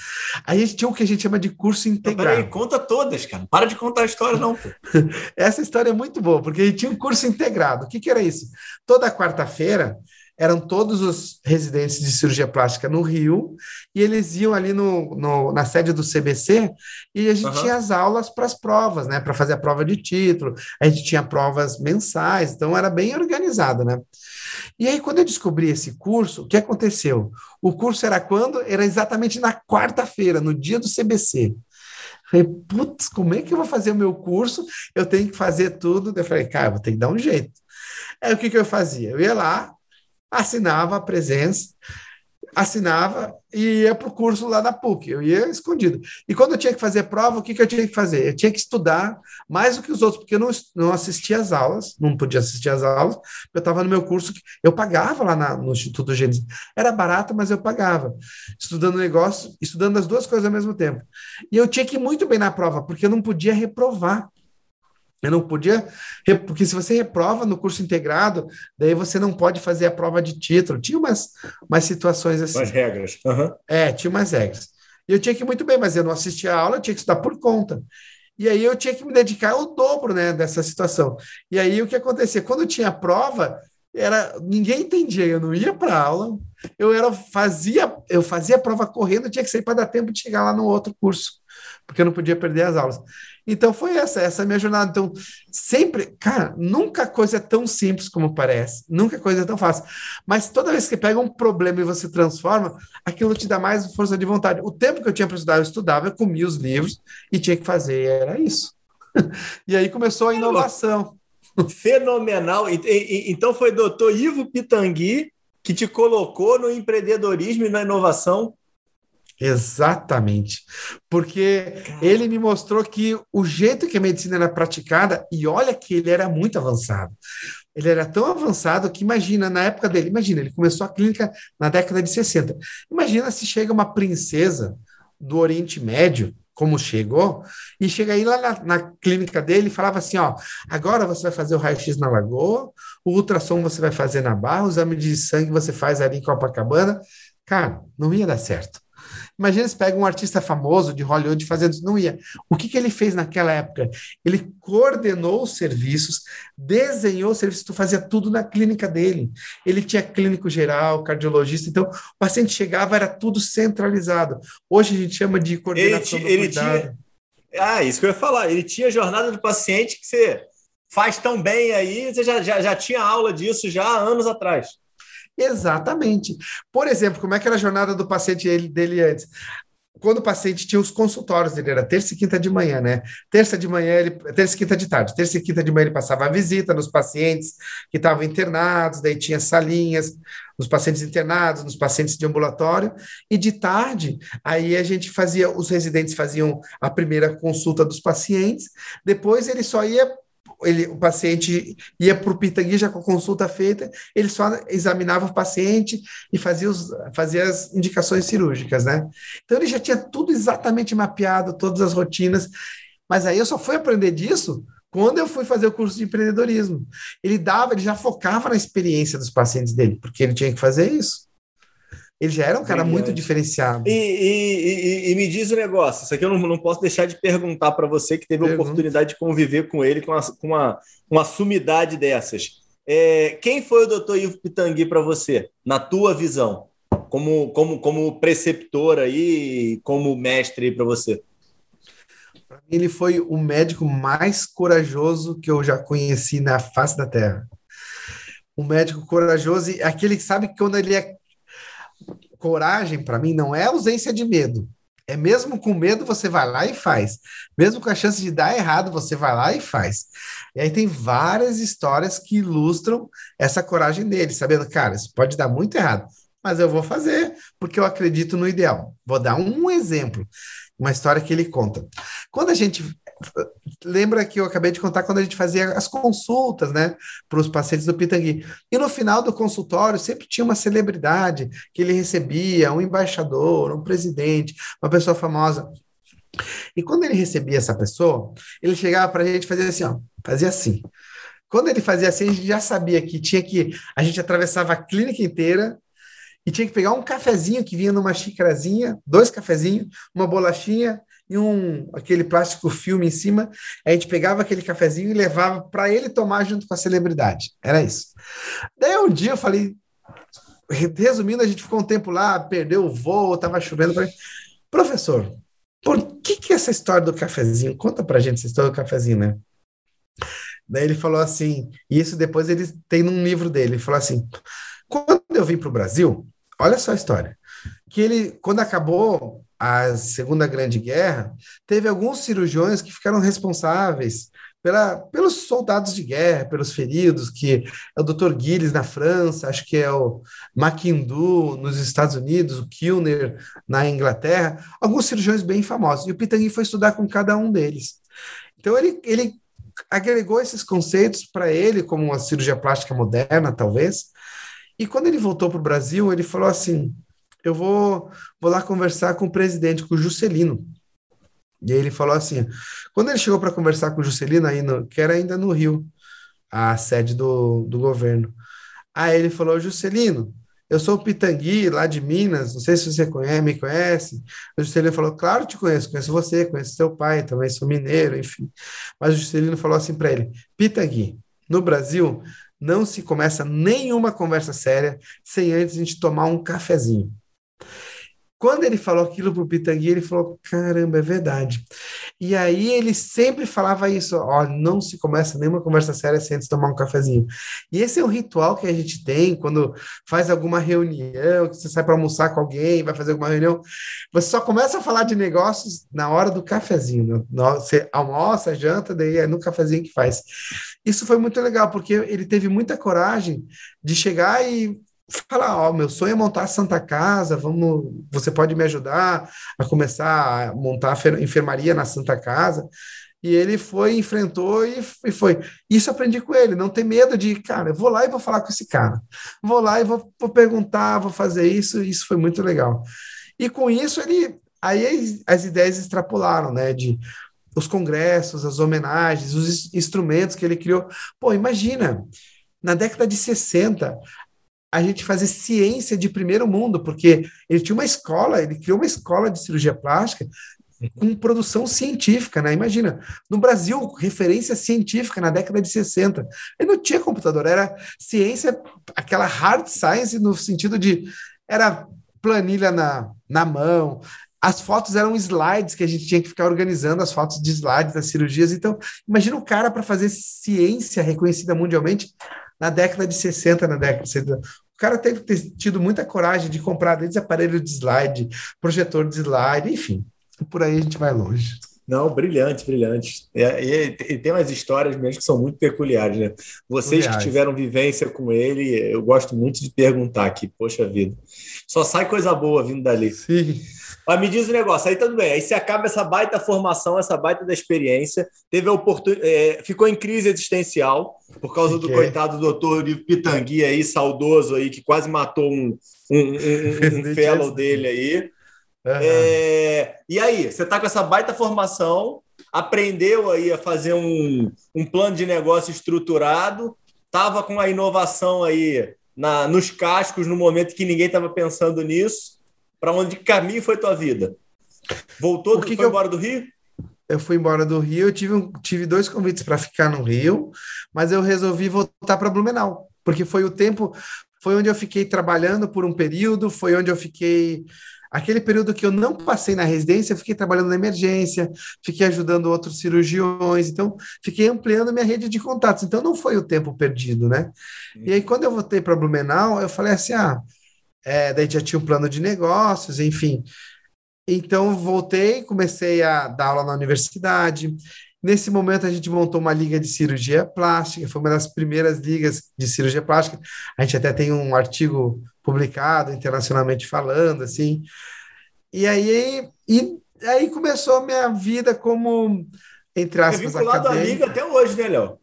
A gente tinha o que a gente chama de curso integrado. Peraí, conta todas, cara. Para de contar a história, não. essa história é muito boa, porque a gente tinha um curso integrado. O que, que era isso? Toda quarta-feira eram todos os residentes de cirurgia plástica no Rio, e eles iam ali no, no na sede do CBC, e a gente uhum. tinha as aulas para as provas, né? Para fazer a prova de título, a gente tinha provas mensais, então era bem organizado, né? E aí, quando eu descobri esse curso, o que aconteceu? O curso era quando? Era exatamente na quarta-feira, no dia do CBC. Falei, putz, como é que eu vou fazer o meu curso? Eu tenho que fazer tudo. Eu falei, cara, vou ter que dar um jeito. Aí o que, que eu fazia? Eu ia lá, assinava a presença, assinava e ia para o curso lá da PUC. Eu ia escondido. E quando eu tinha que fazer prova, o que, que eu tinha que fazer? Eu tinha que estudar mais do que os outros, porque eu não, não assistia às aulas, não podia assistir às aulas, eu estava no meu curso, eu pagava lá na, no Instituto Gênesis. Era barato, mas eu pagava. Estudando negócio, estudando as duas coisas ao mesmo tempo. E eu tinha que ir muito bem na prova, porque eu não podia reprovar. Eu não podia, porque se você reprova no curso integrado, daí você não pode fazer a prova de título. Tinha umas, umas situações assim. Umas regras. Uhum. É, tinha umas regras. E eu tinha que ir muito bem, mas eu não assistia a aula, eu tinha que estudar por conta. E aí eu tinha que me dedicar ao dobro né, dessa situação. E aí o que acontecia? Quando tinha prova, era ninguém entendia, eu não ia para aula, eu era fazia eu fazia a prova correndo, tinha que sair para dar tempo de chegar lá no outro curso, porque eu não podia perder as aulas. Então foi essa, essa é a minha jornada. Então, sempre, cara, nunca coisa é tão simples como parece, nunca coisa é tão fácil. Mas toda vez que pega um problema e você transforma, aquilo te dá mais força de vontade. O tempo que eu tinha para estudar, eu estudava, eu comia os livros e tinha que fazer, era isso. e aí começou a inovação. Fenomenal. Então foi doutor Ivo Pitangui que te colocou no empreendedorismo e na inovação Exatamente. Porque ele me mostrou que o jeito que a medicina era praticada, e olha que ele era muito avançado. Ele era tão avançado que, imagina, na época dele, imagina, ele começou a clínica na década de 60. Imagina se chega uma princesa do Oriente Médio, como chegou, e chega aí lá na, na, clínica dele e falava assim: ó, agora você vai fazer o raio-x na lagoa, o ultrassom você vai fazer na barra, o exame de sangue você faz ali em Copacabana. Cara, não ia dar certo. Imagina se pega um artista famoso de Hollywood fazendo isso. Não ia. O que, que ele fez naquela época? Ele coordenou os serviços, desenhou os serviços, tu fazia tudo na clínica dele. Ele tinha clínico geral, cardiologista, então o paciente chegava, era tudo centralizado. Hoje a gente chama de coordenação ele, do ele cuidado. Tinha... Ah, isso que eu ia falar. Ele tinha jornada do paciente que você faz tão bem aí, você já, já, já tinha aula disso já há anos atrás. Exatamente. Por exemplo, como é que era a jornada do paciente dele antes? Quando o paciente tinha os consultórios dele, era terça e quinta de manhã, né? Terça de manhã, ele, terça e quinta de tarde. Terça e quinta de manhã ele passava a visita nos pacientes que estavam internados, daí tinha salinhas, nos pacientes internados, nos pacientes de ambulatório, e de tarde, aí a gente fazia, os residentes faziam a primeira consulta dos pacientes, depois ele só ia ele, o paciente ia para o Pitangui já com a consulta feita, ele só examinava o paciente e fazia, os, fazia as indicações cirúrgicas, né? Então ele já tinha tudo exatamente mapeado, todas as rotinas, mas aí eu só fui aprender disso quando eu fui fazer o curso de empreendedorismo. Ele dava, ele já focava na experiência dos pacientes dele, porque ele tinha que fazer isso. Ele já era um cara muito diferenciado. E, e, e, e, me diz o um negócio, isso aqui eu não, não posso deixar de perguntar para você que teve a oportunidade de conviver com ele com uma, com uma, uma sumidade dessas. É, quem foi o doutor Ivo Pitangui para você, na tua visão, como, como, como preceptor aí, como mestre para você? Para mim, ele foi o médico mais corajoso que eu já conheci na face da Terra. Um médico corajoso, e aquele que sabe que quando ele é coragem, para mim, não é ausência de medo. É mesmo com medo, você vai lá e faz. Mesmo com a chance de dar errado, você vai lá e faz. E aí tem várias histórias que ilustram essa coragem dele, sabendo, cara, isso pode dar muito errado, mas eu vou fazer porque eu acredito no ideal. Vou dar um exemplo, uma história que ele conta. Quando a gente lembra que eu acabei de contar quando a gente fazia as consultas, né, para os pacientes do Pitangui. E no final do consultório sempre tinha uma celebridade que ele recebia, um embaixador, um presidente, uma pessoa famosa. E quando ele recebia essa pessoa, ele chegava para a gente fazer assim, ó, fazia assim. Quando ele fazia assim, a gente já sabia que tinha que a gente atravessava a clínica inteira e tinha que pegar um cafezinho que vinha numa xícarazinha, dois cafezinhos, uma bolachinha e um aquele plástico filme em cima. A gente pegava aquele cafezinho e levava para ele tomar junto com a celebridade. Era isso. Daí um dia eu falei, resumindo, a gente ficou um tempo lá, perdeu o voo, estava chovendo. Falei, professor, por que que essa história do cafezinho? Conta para gente essa história do cafezinho, né? Daí ele falou assim, e isso depois ele tem num livro dele, ele falou assim, quando eu vim para o Brasil, olha só a história, que ele, quando acabou a Segunda Grande Guerra, teve alguns cirurgiões que ficaram responsáveis pela, pelos soldados de guerra, pelos feridos, que é o Dr. Gilles na França, acho que é o Mackindu nos Estados Unidos, o Kilner na Inglaterra, alguns cirurgiões bem famosos. E o Pitangui foi estudar com cada um deles. Então ele, ele agregou esses conceitos para ele, como uma cirurgia plástica moderna, talvez. E quando ele voltou para o Brasil, ele falou assim: eu vou, vou lá conversar com o presidente, com o Juscelino. E aí ele falou assim, quando ele chegou para conversar com o Juscelino, aí no, que era ainda no Rio, a sede do, do governo, aí ele falou, Juscelino, eu sou o Pitangui, lá de Minas, não sei se você conhece, me conhece. O Juscelino falou, claro, te conheço, conheço você, conheço seu pai, também sou mineiro, enfim. Mas o Juscelino falou assim para ele, Pitangui, no Brasil, não se começa nenhuma conversa séria sem antes a gente tomar um cafezinho. Quando ele falou aquilo pro Pitangui, ele falou: caramba, é verdade. E aí ele sempre falava isso: ó, não se começa nenhuma conversa séria sem antes tomar um cafezinho. E esse é um ritual que a gente tem quando faz alguma reunião, que você sai para almoçar com alguém, vai fazer alguma reunião. Você só começa a falar de negócios na hora do cafezinho. Você almoça, janta, daí é no cafezinho que faz. Isso foi muito legal, porque ele teve muita coragem de chegar e falar, ó, meu sonho é montar a Santa Casa, vamos, você pode me ajudar a começar a montar a enfermaria na Santa Casa. E ele foi, enfrentou e, e foi. Isso aprendi com ele, não ter medo de, cara, eu vou lá e vou falar com esse cara. Vou lá e vou, vou perguntar, vou fazer isso, isso foi muito legal. E com isso ele, aí as, as ideias extrapolaram, né, de os congressos, as homenagens, os instrumentos que ele criou. Pô, imagina, na década de 60, a gente fazer ciência de primeiro mundo, porque ele tinha uma escola, ele criou uma escola de cirurgia plástica com produção científica, né? Imagina, no Brasil, referência científica na década de 60. Ele não tinha computador, era ciência, aquela hard science no sentido de era planilha na, na mão, as fotos eram slides que a gente tinha que ficar organizando as fotos de slides das cirurgias. Então, imagina o cara para fazer ciência reconhecida mundialmente na década de 60, na década de 70. O cara teve que ter tido muita coragem de comprar desde aparelho de slide, projetor de slide, enfim. Por aí a gente vai longe. Não, brilhante, brilhante. E, e, e, tem umas histórias mesmo que são muito peculiares, né? Vocês que tiveram vivência com ele, eu gosto muito de perguntar aqui, poxa vida. Só sai coisa boa vindo dali. Sim. Mas me diz o um negócio, aí tudo bem. Aí você acaba essa baita formação, essa baita da experiência, teve a oportunidade, é, ficou em crise existencial por causa do coitado do doutor Pitangui aí, saudoso aí, que quase matou um, um, um, um fellow dele aí. Uhum. É, e aí, você está com essa baita formação, aprendeu aí a fazer um, um plano de negócio estruturado, estava com a inovação aí na, nos cascos no momento que ninguém estava pensando nisso. Para onde caminho foi tua vida? Voltou, que foi que eu... embora do Rio? eu fui embora do Rio, eu tive, um, tive dois convites para ficar no Rio, mas eu resolvi voltar para Blumenau, porque foi o tempo, foi onde eu fiquei trabalhando por um período, foi onde eu fiquei Aquele período que eu não passei na residência, eu fiquei trabalhando na emergência, fiquei ajudando outros cirurgiões, então fiquei ampliando minha rede de contatos. Então não foi o tempo perdido, né? E aí, quando eu voltei para Blumenau, eu falei assim: ah, é, daí já tinha um plano de negócios, enfim. Então voltei, comecei a dar aula na universidade. Nesse momento, a gente montou uma liga de cirurgia plástica, foi uma das primeiras ligas de cirurgia plástica. A gente até tem um artigo publicado internacionalmente falando, assim. E aí, e aí começou a minha vida como, entre aspas, é vinculado à liga até hoje, né, Léo?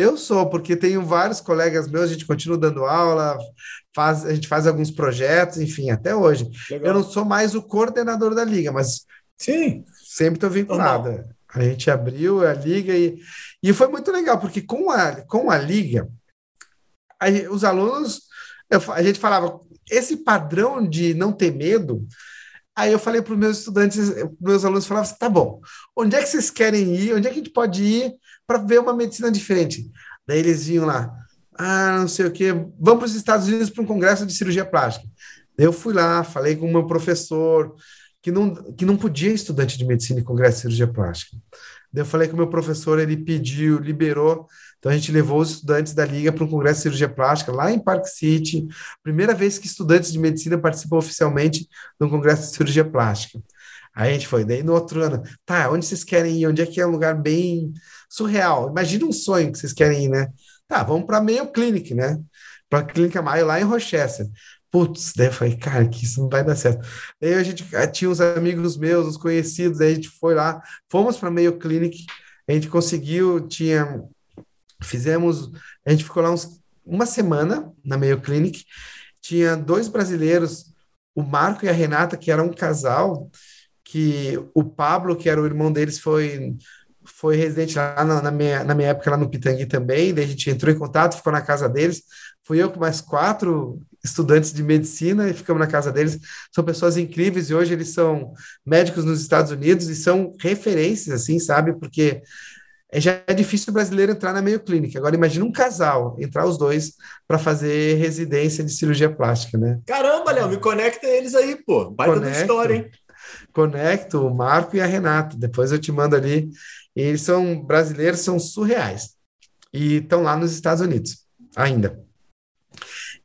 Eu sou, porque tenho vários colegas meus, a gente continua dando aula, faz, a gente faz alguns projetos, enfim, até hoje. Legal. Eu não sou mais o coordenador da liga, mas sim, sempre estou vinculado. A gente abriu a liga e, e foi muito legal, porque com a, com a liga, a, os alunos, eu, a gente falava, esse padrão de não ter medo, aí eu falei para os meus estudantes, meus alunos falavam assim, tá bom, onde é que vocês querem ir? Onde é que a gente pode ir para ver uma medicina diferente? Daí eles iam lá, ah, não sei o quê, vamos para os Estados Unidos para um congresso de cirurgia plástica. Daí eu fui lá, falei com o meu professor, que não, que não podia estudante de medicina em congresso de cirurgia plástica. Daí eu falei com o meu professor, ele pediu, liberou. Então a gente levou os estudantes da liga para um congresso de cirurgia plástica lá em Park City. Primeira vez que estudantes de medicina participam oficialmente de um congresso de cirurgia plástica. Aí a gente foi, daí no outro ano, tá, onde vocês querem ir? Onde é que é um lugar bem surreal? Imagina um sonho que vocês querem ir, né? Tá, vamos para Mayo Clinic, né? Para a Clínica Mayo lá em Rochester. Putz, daí eu falei, cara, que isso não vai dar certo. Daí a gente ah, tinha uns amigos meus, uns conhecidos, daí a gente foi lá, fomos para Mayo Clinic, a gente conseguiu, tinha, fizemos, a gente ficou lá uns, uma semana na Mayo Clinic, tinha dois brasileiros, o Marco e a Renata, que eram um casal, que o Pablo, que era o irmão deles, foi foi residente lá na, na, minha, na minha época lá no Pitangui também, daí a gente entrou em contato, ficou na casa deles, fui eu com mais quatro estudantes de medicina e ficamos na casa deles. São pessoas incríveis e hoje eles são médicos nos Estados Unidos e são referências, assim, sabe? Porque é, já é difícil o brasileiro entrar na meio clínica. Agora imagina um casal entrar os dois para fazer residência de cirurgia plástica, né? Caramba, Léo, me conecta eles aí, pô. Baita Conecto, da história, hein? Conecto o Marco e a Renata. Depois eu te mando ali. Eles são brasileiros, são surreais. E estão lá nos Estados Unidos ainda.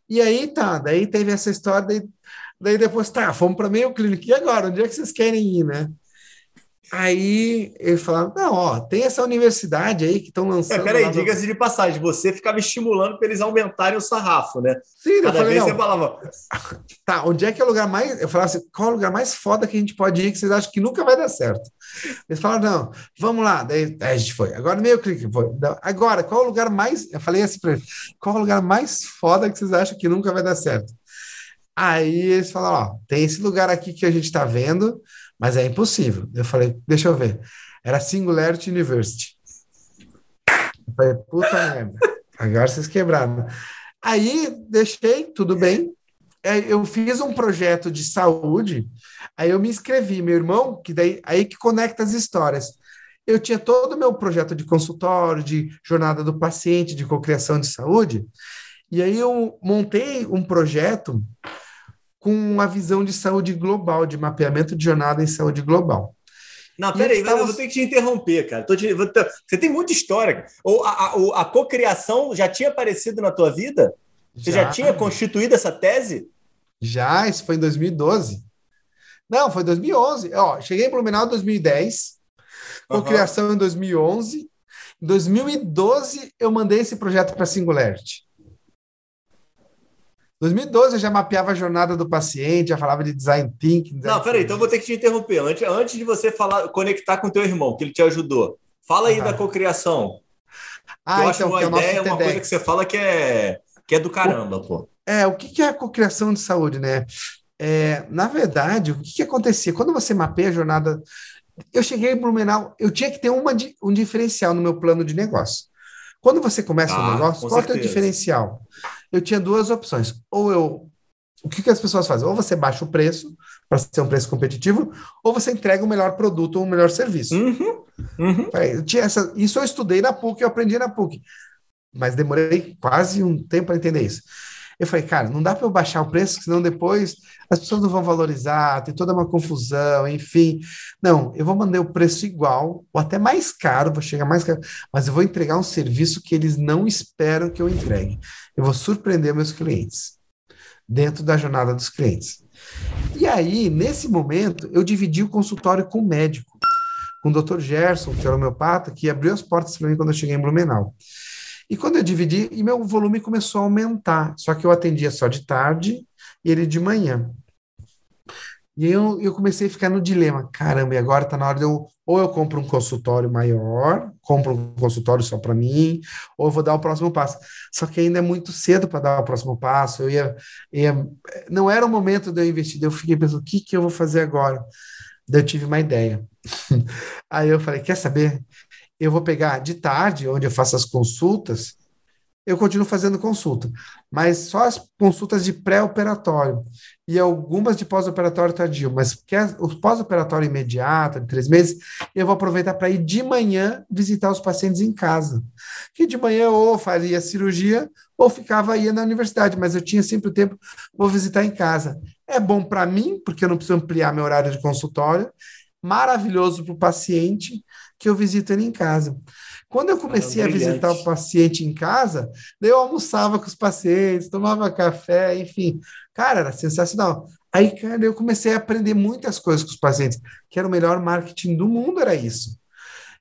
E aí tá, daí teve essa história, daí, daí depois tá, fomos para meio clínico. E agora, onde é que vocês querem ir, né? Aí ele falava: não, ó, tem essa universidade aí que estão lançando. É, peraí, diga-se de passagem, você ficava estimulando para eles aumentarem o sarrafo, né? Sim, Cada eu falei, vez não. você falava. Tá, onde é que é o lugar mais. Eu falava assim: qual é o lugar mais foda que a gente pode ir que vocês acham que nunca vai dar certo? Eles falaram: não, vamos lá. Daí a gente foi. Agora meio clique. Foi. Agora, qual o lugar mais. Eu falei assim para eles: qual o lugar mais foda que vocês acham que nunca vai dar certo? Aí eles falaram: ó, tem esse lugar aqui que a gente está vendo mas é impossível. Eu falei, deixa eu ver. Era Singularity University. Eu falei, puta merda. Agora vocês quebraram. Aí deixei, tudo bem. Eu fiz um projeto de saúde, aí eu me inscrevi, meu irmão, que daí aí que conecta as histórias. Eu tinha todo o meu projeto de consultório, de jornada do paciente, de cocriação de saúde, e aí eu montei um projeto com uma visão de saúde global, de mapeamento de jornada em saúde global. Não, peraí, estava... eu vou ter que te interromper, cara. Te... Você tem muita história. Ou a, a, a cocriação já tinha aparecido na tua vida? Você já, já tinha constituído essa tese? Já, isso foi em 2012. Não, foi 2011. Ó, cheguei em Blumenau em 2010, cocriação uhum. em 2011. Em 2012, eu mandei esse projeto para a Singularity. 2012 eu já mapeava a jornada do paciente, já falava de design thinking. Design não, peraí, então vou ter que te interromper. Antes, antes de você falar, conectar com teu irmão, que ele te ajudou. Fala aí da cocriação. Ah, eu então, acho uma é ideia, uma coisa que você fala que é, que é do caramba, pô. É, o que é a cocriação de saúde, né? É, na verdade, o que, que acontecia? Quando você mapeia a jornada. Eu cheguei em Blumenau, eu tinha que ter uma, um diferencial no meu plano de negócio. Quando você começa ah, um negócio, qual é o diferencial? Eu tinha duas opções. Ou eu. O que, que as pessoas fazem? Ou você baixa o preço para ser um preço competitivo, ou você entrega o melhor produto ou o melhor serviço. Uhum, uhum. Eu tinha essa, isso eu estudei na PUC, eu aprendi na PUC. Mas demorei quase um tempo para entender isso. Eu falei, cara, não dá para eu baixar o preço, senão depois as pessoas não vão valorizar, tem toda uma confusão, enfim. Não, eu vou mandar o preço igual, ou até mais caro, vou chegar mais caro, mas eu vou entregar um serviço que eles não esperam que eu entregue. Eu vou surpreender meus clientes, dentro da jornada dos clientes. E aí, nesse momento, eu dividi o consultório com o médico, com o Dr. Gerson, que era homeopata, que abriu as portas para mim quando eu cheguei em Blumenau. E quando eu dividi, e meu volume começou a aumentar, só que eu atendia só de tarde e ele de manhã. E eu, eu comecei a ficar no dilema, caramba, e agora está na hora de eu, ou eu compro um consultório maior, compro um consultório só para mim, ou eu vou dar o próximo passo. Só que ainda é muito cedo para dar o próximo passo, eu ia, ia, não era o momento de eu investir, eu fiquei pensando, o que, que eu vou fazer agora? Daí eu tive uma ideia. aí eu falei, quer saber? Eu vou pegar de tarde, onde eu faço as consultas, eu continuo fazendo consulta, mas só as consultas de pré-operatório. E algumas de pós-operatório tardio, mas que o pós-operatório imediato, de três meses, eu vou aproveitar para ir de manhã visitar os pacientes em casa. Que de manhã ou faria cirurgia ou ficava aí na universidade, mas eu tinha sempre o tempo, vou visitar em casa. É bom para mim, porque eu não preciso ampliar meu horário de consultório, maravilhoso para o paciente, que eu visito ele em casa. Quando eu comecei ah, a visitar o paciente em casa, eu almoçava com os pacientes, tomava café, enfim. Cara, era sensacional. Aí, cara, eu comecei a aprender muitas coisas com os pacientes, que era o melhor marketing do mundo, era isso.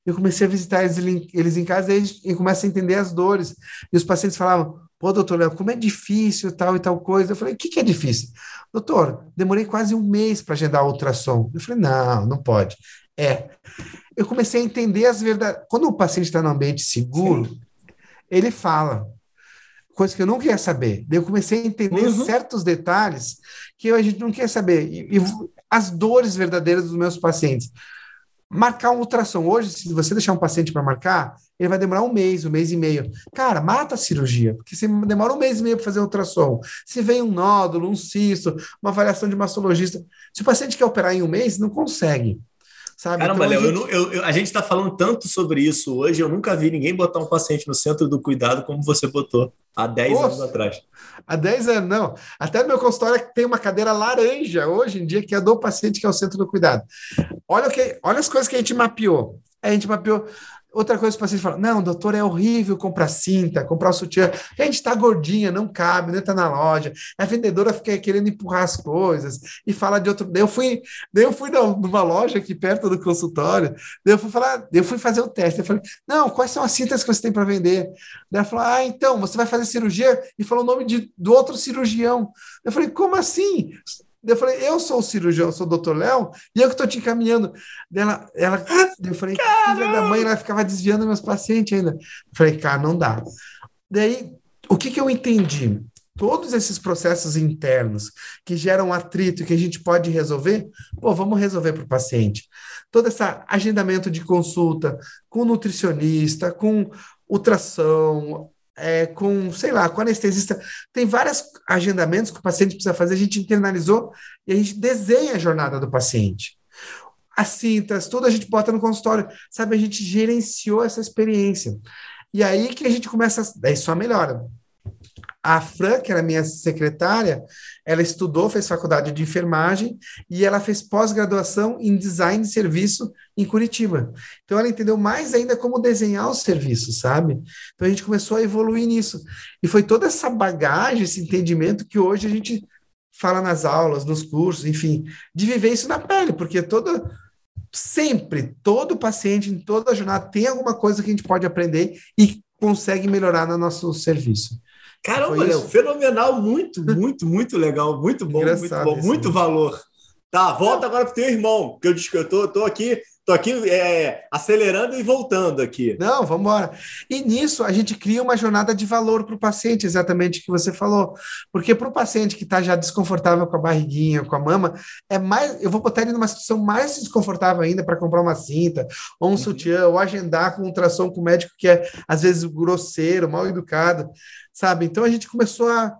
Eu comecei a visitar eles, eles em casa e eu comecei a entender as dores. E os pacientes falavam, pô, doutor Léo, como é difícil tal e tal coisa. Eu falei, o que, que é difícil? Doutor, demorei quase um mês para agendar ultrassom. Eu falei, não, não pode. É eu comecei a entender as verdades. Quando o paciente está no ambiente seguro, Sim. ele fala coisa que eu não queria saber. Daí eu comecei a entender uhum. certos detalhes que a gente não quer saber. E, e, as dores verdadeiras dos meus pacientes. Marcar um ultrassom. Hoje, se você deixar um paciente para marcar, ele vai demorar um mês, um mês e meio. Cara, mata a cirurgia, porque você demora um mês e meio para fazer um ultrassom. Se vem um nódulo, um cisto, uma avaliação de mastologista. Se o paciente quer operar em um mês, não consegue. Sabe? Caramba, então, Léo, gente... eu, eu, a gente está falando tanto sobre isso hoje, eu nunca vi ninguém botar um paciente no centro do cuidado como você botou há 10 Poxa, anos atrás. Há 10 anos, não. Até no meu consultório tem uma cadeira laranja hoje em dia, que é do paciente que é o centro do cuidado. Olha, o que, olha as coisas que a gente mapeou. A gente mapeou Outra coisa, o paciente fala: não, doutor, é horrível comprar cinta, comprar sutiã. Gente está gordinha, não cabe, não está na loja. A vendedora fica querendo empurrar as coisas e fala de outro. Eu fui, eu fui numa loja aqui perto do consultório, eu fui falar, eu fui fazer o teste. Eu falei: não, quais são as cintas que você tem para vender? Ela falou: ah, então, você vai fazer cirurgia e falou o nome de, do outro cirurgião. Eu falei: como assim? Eu falei, eu sou o cirurgião, sou o doutor Léo, e eu que estou te encaminhando. Ela, ela, eu falei, filha da mãe, ela ficava desviando meus pacientes ainda. Eu falei, cara, não dá. Daí, o que, que eu entendi? Todos esses processos internos que geram atrito que a gente pode resolver, pô, vamos resolver para o paciente. Todo esse agendamento de consulta com nutricionista, com ultrassom, é, com, sei lá, com anestesista. Tem vários agendamentos que o paciente precisa fazer, a gente internalizou e a gente desenha a jornada do paciente. As cintas, tudo a gente bota no consultório, sabe? A gente gerenciou essa experiência. E aí que a gente começa, daí só melhora. A Fran, que era minha secretária, ela estudou, fez faculdade de enfermagem e ela fez pós-graduação em design de serviço em Curitiba. Então ela entendeu mais ainda como desenhar os serviços, sabe? Então a gente começou a evoluir nisso. E foi toda essa bagagem, esse entendimento que hoje a gente fala nas aulas, nos cursos, enfim, de viver isso na pele, porque toda sempre, todo paciente em toda jornada tem alguma coisa que a gente pode aprender e consegue melhorar no nosso serviço. Caramba, Léo, fenomenal, muito, muito, muito legal, muito bom, Engraçado muito bom, muito valor. Tá, volta agora pro teu irmão, que eu disse que eu tô, tô aqui Tô aqui é, acelerando e voltando aqui. Não, vamos embora. E nisso a gente cria uma jornada de valor para o paciente, exatamente o que você falou. Porque para o paciente que está já desconfortável com a barriguinha, com a mama, é mais. Eu vou botar ele numa situação mais desconfortável ainda para comprar uma cinta, ou um uhum. sutiã, ou agendar com um ultrassom com o médico que é, às vezes, grosseiro, mal educado, sabe? Então a gente começou a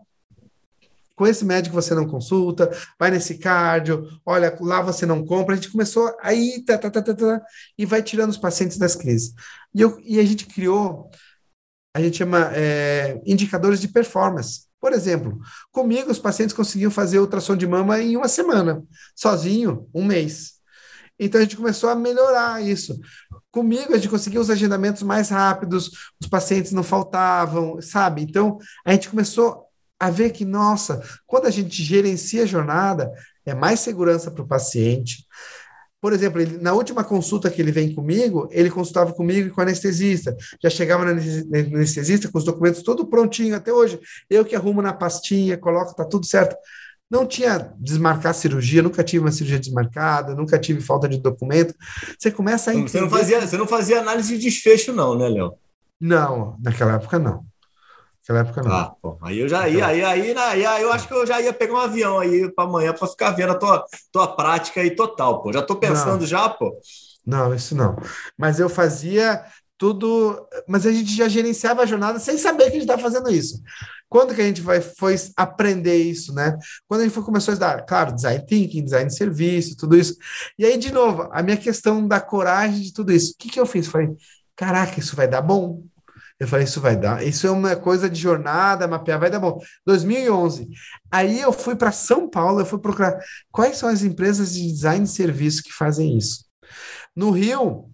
com esse médico você não consulta, vai nesse cardio, olha, lá você não compra. A gente começou aí, tá, tá, tá, tá, tá, e vai tirando os pacientes das crises. E, eu, e a gente criou, a gente chama é, indicadores de performance. Por exemplo, comigo os pacientes conseguiam fazer ultrassom de mama em uma semana, sozinho, um mês. Então a gente começou a melhorar isso. Comigo a gente conseguia os agendamentos mais rápidos, os pacientes não faltavam, sabe? Então a gente começou a ver que, nossa, quando a gente gerencia a jornada, é mais segurança para o paciente. Por exemplo, ele, na última consulta que ele vem comigo, ele consultava comigo e com o anestesista. Já chegava no anestesista com os documentos todo prontinho até hoje. Eu que arrumo na pastinha, coloco, tá tudo certo. Não tinha desmarcar cirurgia, nunca tive uma cirurgia desmarcada, nunca tive falta de documento. Você começa a entender... Você não fazia, você não fazia análise de desfecho não, né, Léo? Não, naquela época não. Naquela época não. Ah, pô, aí eu já ia, aí, aí, aí, aí, eu acho que eu já ia pegar um avião aí para amanhã para ficar vendo a tua, tua prática aí total, pô. Já tô pensando não. já, pô. Não, isso não. Mas eu fazia tudo, mas a gente já gerenciava a jornada sem saber que a gente estava fazendo isso. Quando que a gente vai, foi aprender isso, né? Quando a gente foi, começou a estudar, claro, design thinking, design de serviço, tudo isso. E aí, de novo, a minha questão da coragem de tudo isso. O que, que eu fiz? Falei, caraca, isso vai dar bom. Eu falei, isso vai dar. Isso é uma coisa de jornada, mapear, vai dar bom. 2011. Aí eu fui para São Paulo, eu fui procurar quais são as empresas de design de serviço que fazem isso. No Rio.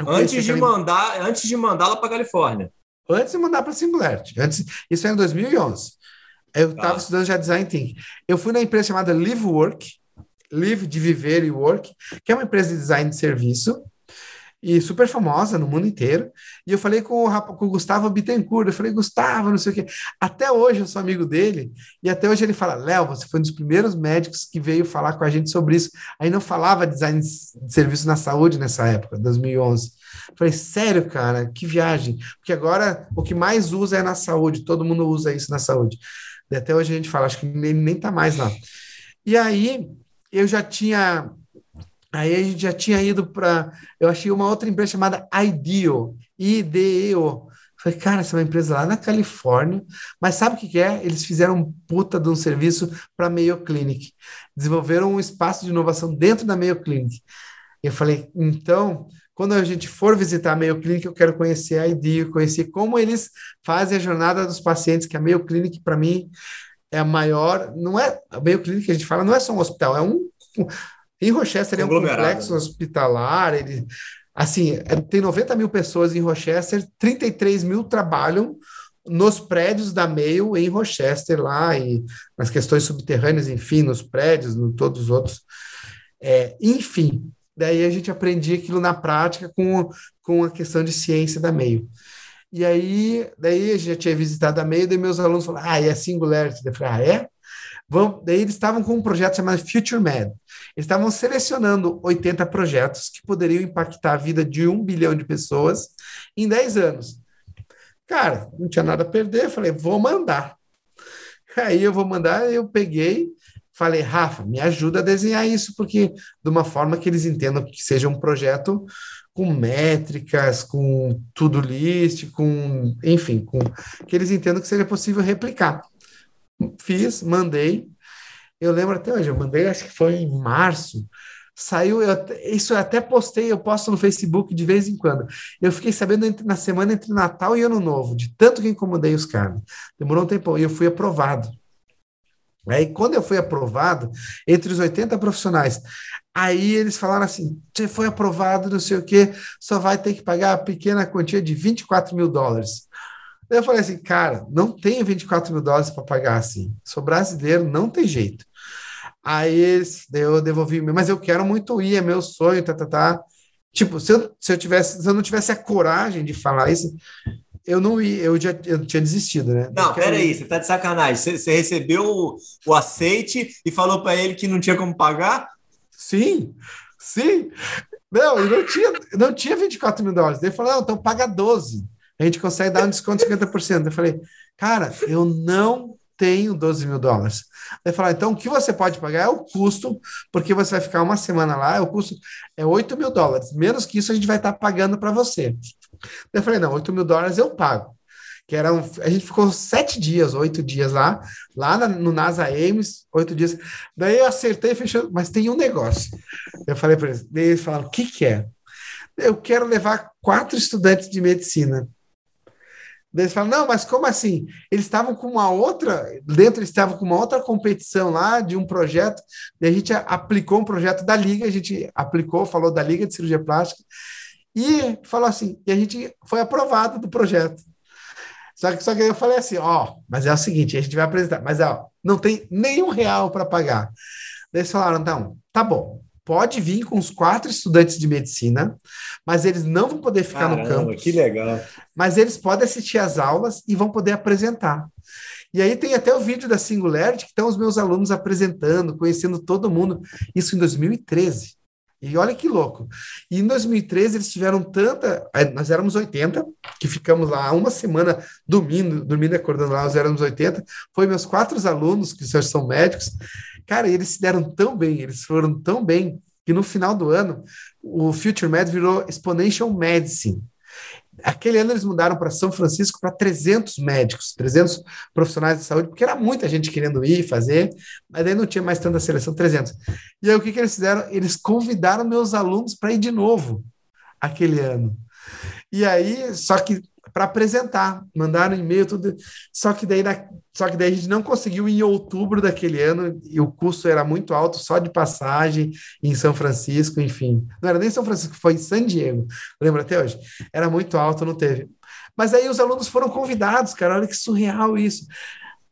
Antes de, mandar, antes de mandá-la para Califórnia. Antes de mandar para Singularity. Antes, isso é em 2011. Eu estava tá. estudando já design thinking. Eu fui na empresa chamada Live Work, Live de Viver e Work, que é uma empresa de design de serviço e super famosa no mundo inteiro. E eu falei com o, com o Gustavo Bittencourt, eu falei, Gustavo, não sei o quê. Até hoje eu sou amigo dele, e até hoje ele fala, Léo, você foi um dos primeiros médicos que veio falar com a gente sobre isso. Aí não falava design de serviço na saúde nessa época, 2011. Eu falei, sério, cara, que viagem. Porque agora o que mais usa é na saúde, todo mundo usa isso na saúde. E até hoje a gente fala, acho que ele nem tá mais lá. E aí eu já tinha Aí a gente já tinha ido para. Eu achei uma outra empresa chamada IDEO, IDEO. Falei, cara, essa é uma empresa lá na Califórnia, mas sabe o que, que é? Eles fizeram um puta de um serviço para a Mayo Clinic. Desenvolveram um espaço de inovação dentro da Mayo Clinic. Eu falei, então, quando a gente for visitar a Mayo Clinic, eu quero conhecer a IDEO, conhecer como eles fazem a jornada dos pacientes, que a Mayo Clinic, para mim, é a maior. Não é. A Mayo Clinic que a gente fala não é só um hospital, é um em Rochester é um complexo hospitalar, ele, assim, é, tem 90 mil pessoas em Rochester, 33 mil trabalham nos prédios da Mail em Rochester lá e nas questões subterrâneas, enfim, nos prédios, no todos os outros. É, enfim, daí a gente aprendia aquilo na prática com, com a questão de ciência da Mail. E aí, daí a gente já tinha visitado a Mail, e meus alunos falaram, ah, é Singularity. Eu falei, ah, é? Vamos, daí eles estavam com um projeto chamado Future Med. Estavam selecionando 80 projetos que poderiam impactar a vida de um bilhão de pessoas em 10 anos. Cara, não tinha nada a perder, falei, vou mandar. Aí eu vou mandar, eu peguei, falei, Rafa, me ajuda a desenhar isso, porque de uma forma que eles entendam que seja um projeto com métricas, com tudo list, com, enfim, com que eles entendam que seja possível replicar. Fiz, mandei. Eu lembro até hoje, eu mandei, acho que foi em março. Saiu, eu, isso eu até postei, eu posto no Facebook de vez em quando. Eu fiquei sabendo entre, na semana entre Natal e Ano Novo, de tanto que incomodei os caras. Demorou um tempo e eu fui aprovado. Aí, quando eu fui aprovado, entre os 80 profissionais, aí eles falaram assim: você foi aprovado, não sei o quê, só vai ter que pagar a pequena quantia de 24 mil dólares. Eu falei assim, cara, não tenho 24 mil dólares para pagar assim. Sou brasileiro, não tem jeito. Aí eu devolvi, mas eu quero muito ir, é meu sonho, tá, tá, tá. Tipo, se eu, se eu tivesse, se eu não tivesse a coragem de falar isso, eu não ia, eu já eu tinha desistido, né? Não, peraí, você tá de sacanagem. Você, você recebeu o, o aceite e falou para ele que não tinha como pagar? Sim, sim. Não, eu não tinha, não tinha 24 mil dólares. Ele falou, não, então paga 12. A gente consegue dar um desconto de 50%. Eu falei, cara, eu não tenho 12 mil dólares. Ele falou, então o que você pode pagar é o custo, porque você vai ficar uma semana lá, o custo é 8 mil dólares. Menos que isso a gente vai estar pagando para você. Eu falei, não, 8 mil dólares eu pago. Que era um, a gente ficou sete dias, oito dias lá, lá na, no NASA Ames, oito dias. Daí eu acertei fechei, mas tem um negócio. Eu falei para eles, daí eles falaram, o que, que é? Eu quero levar quatro estudantes de medicina. Eles falam, não, mas como assim? Eles estavam com uma outra, dentro eles estavam com uma outra competição lá de um projeto, e a gente aplicou um projeto da Liga, a gente aplicou, falou da Liga de Cirurgia Plástica, e falou assim, e a gente foi aprovado do projeto. Só que, só que eu falei assim, ó, mas é o seguinte, a gente vai apresentar, mas ó, não tem nenhum real para pagar. Daí eles falaram, então, tá bom, pode vir com os quatro estudantes de medicina, mas eles não vão poder ficar Caramba, no campo. Que legal. Mas eles podem assistir às aulas e vão poder apresentar. E aí tem até o vídeo da Singularity que estão os meus alunos apresentando, conhecendo todo mundo, isso em 2013. E olha que louco. E em 2013 eles tiveram tanta. Nós éramos 80, que ficamos lá uma semana dormindo, dormindo e acordando lá, nós éramos 80. Foi meus quatro alunos, que são médicos. Cara, eles se deram tão bem, eles foram tão bem, que no final do ano o Future Med virou Exponential Medicine. Aquele ano eles mudaram para São Francisco para 300 médicos, 300 profissionais de saúde, porque era muita gente querendo ir fazer, mas aí não tinha mais tanta seleção, 300. E aí o que, que eles fizeram? Eles convidaram meus alunos para ir de novo aquele ano. E aí, só que para apresentar, mandaram e-mail, tudo. Só que, daí, só que daí a gente não conseguiu em outubro daquele ano, e o custo era muito alto, só de passagem em São Francisco, enfim. Não era nem São Francisco, foi em San Diego, lembra até hoje? Era muito alto, não teve. Mas aí os alunos foram convidados, cara, olha que surreal isso.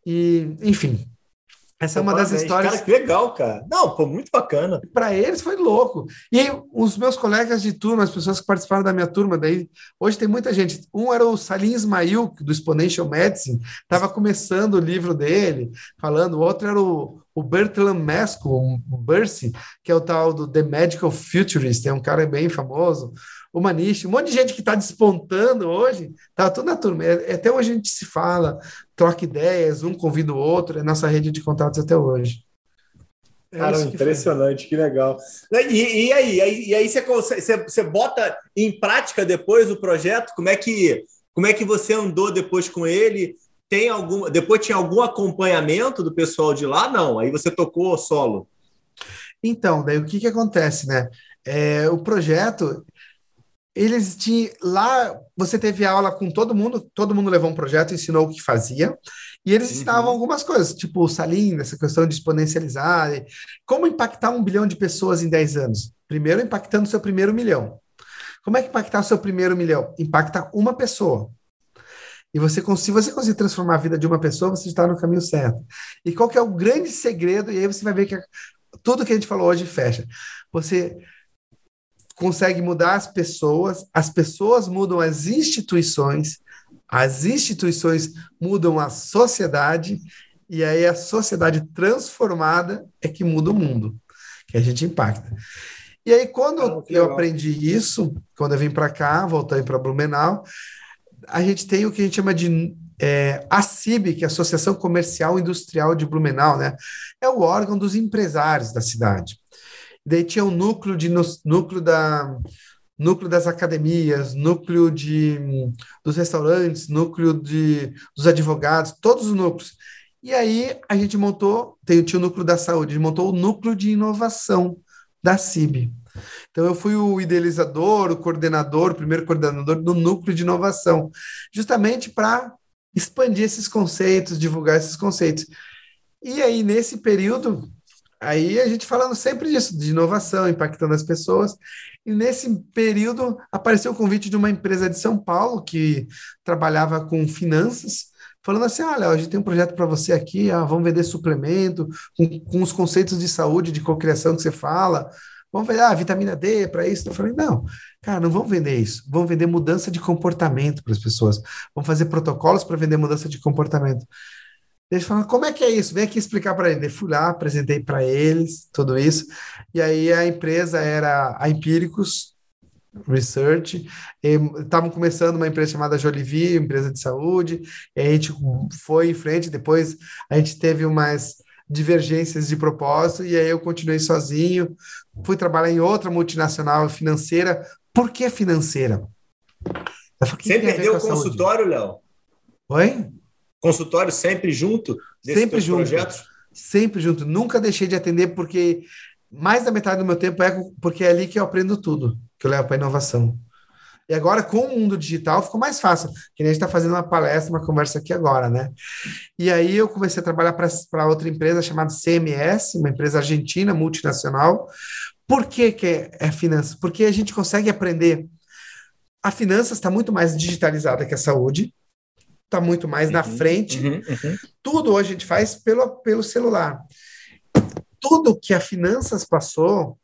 E, enfim, essa é uma das histórias. Cara, que legal, cara. Não, pô, muito bacana. Para eles foi louco. E aí, os meus colegas de turma, as pessoas que participaram da minha turma, daí, hoje tem muita gente. Um era o Salim Ismail, do Exponential Medicine, estava começando o livro dele, falando. O outro era o, o Bertrand Mesco, o Bercy, que é o tal do The Medical Futurist, é um cara bem famoso o Maniche, um monte de gente que está despontando hoje, tá tudo na turma. É, até hoje a gente se fala, troca ideias, um convida o outro, é nossa rede de contatos até hoje. É Cara, impressionante, que, que legal. E, e, aí, e aí você, você, você bota em prática depois o projeto? Como é que como é que você andou depois com ele? Tem algum, depois tinha algum acompanhamento do pessoal de lá? Não, aí você tocou solo. Então, daí o que que acontece, né? É, o projeto eles tinham lá você teve aula com todo mundo, todo mundo levou um projeto, ensinou o que fazia, e eles uhum. ensinavam algumas coisas, tipo o Salim, essa questão de exponencializar, como impactar um bilhão de pessoas em 10 anos. Primeiro, impactando o seu primeiro milhão. Como é que impactar o seu primeiro milhão? Impacta uma pessoa. E você, se você conseguir transformar a vida de uma pessoa, você está no caminho certo. E qual que é o grande segredo? E aí você vai ver que tudo que a gente falou hoje fecha. Você consegue mudar as pessoas, as pessoas mudam as instituições, as instituições mudam a sociedade, e aí a sociedade transformada é que muda o mundo, que a gente impacta. E aí, quando ah, eu aprendi isso, quando eu vim para cá, voltei para Blumenau, a gente tem o que a gente chama de é, a CIB, que é a Associação Comercial Industrial de Blumenau, né? É o órgão dos empresários da cidade. Daí tinha o núcleo de núcleo da núcleo das academias, núcleo de dos restaurantes, núcleo de dos advogados, todos os núcleos. E aí a gente montou, tem, tinha o núcleo da saúde, a gente montou o núcleo de inovação da CIB. Então, eu fui o idealizador, o coordenador, o primeiro coordenador do núcleo de inovação, justamente para expandir esses conceitos, divulgar esses conceitos. E aí, nesse período, aí a gente falando sempre disso, de inovação, impactando as pessoas. E nesse período apareceu o convite de uma empresa de São Paulo que trabalhava com finanças, falando assim: olha, a gente tem um projeto para você aqui, ah, vamos vender suplemento, com, com os conceitos de saúde, de cocriação que você fala. Vamos vender ah, vitamina D para isso. Eu falei, não, cara, não vamos vender isso. Vamos vender mudança de comportamento para as pessoas. Vamos fazer protocolos para vender mudança de comportamento. Eles falaram, como é que é isso? Vem aqui explicar para eles. Eu fui lá, apresentei para eles tudo isso. E aí a empresa era a Empíricos Research. Estavam começando uma empresa chamada Jolivie, empresa de saúde. E a gente foi em frente. Depois a gente teve umas divergências de propósito, e aí eu continuei sozinho, fui trabalhar em outra multinacional financeira. Por que financeira? Falei, Você perdeu o consultório, Léo? Oi? Consultório sempre junto? Sempre junto. Projetos? Sempre junto. Nunca deixei de atender, porque mais da metade do meu tempo é porque é ali que eu aprendo tudo, que eu levo para inovação. E agora, com o mundo digital, ficou mais fácil, que nem a gente está fazendo uma palestra, uma conversa aqui agora, né? E aí eu comecei a trabalhar para outra empresa chamada CMS, uma empresa argentina, multinacional. Por que, que é, é finanças? Porque a gente consegue aprender. A finanças está muito mais digitalizada que a saúde, está muito mais uhum, na frente. Uhum, uhum. Tudo hoje a gente faz pelo, pelo celular. Tudo que a finanças passou,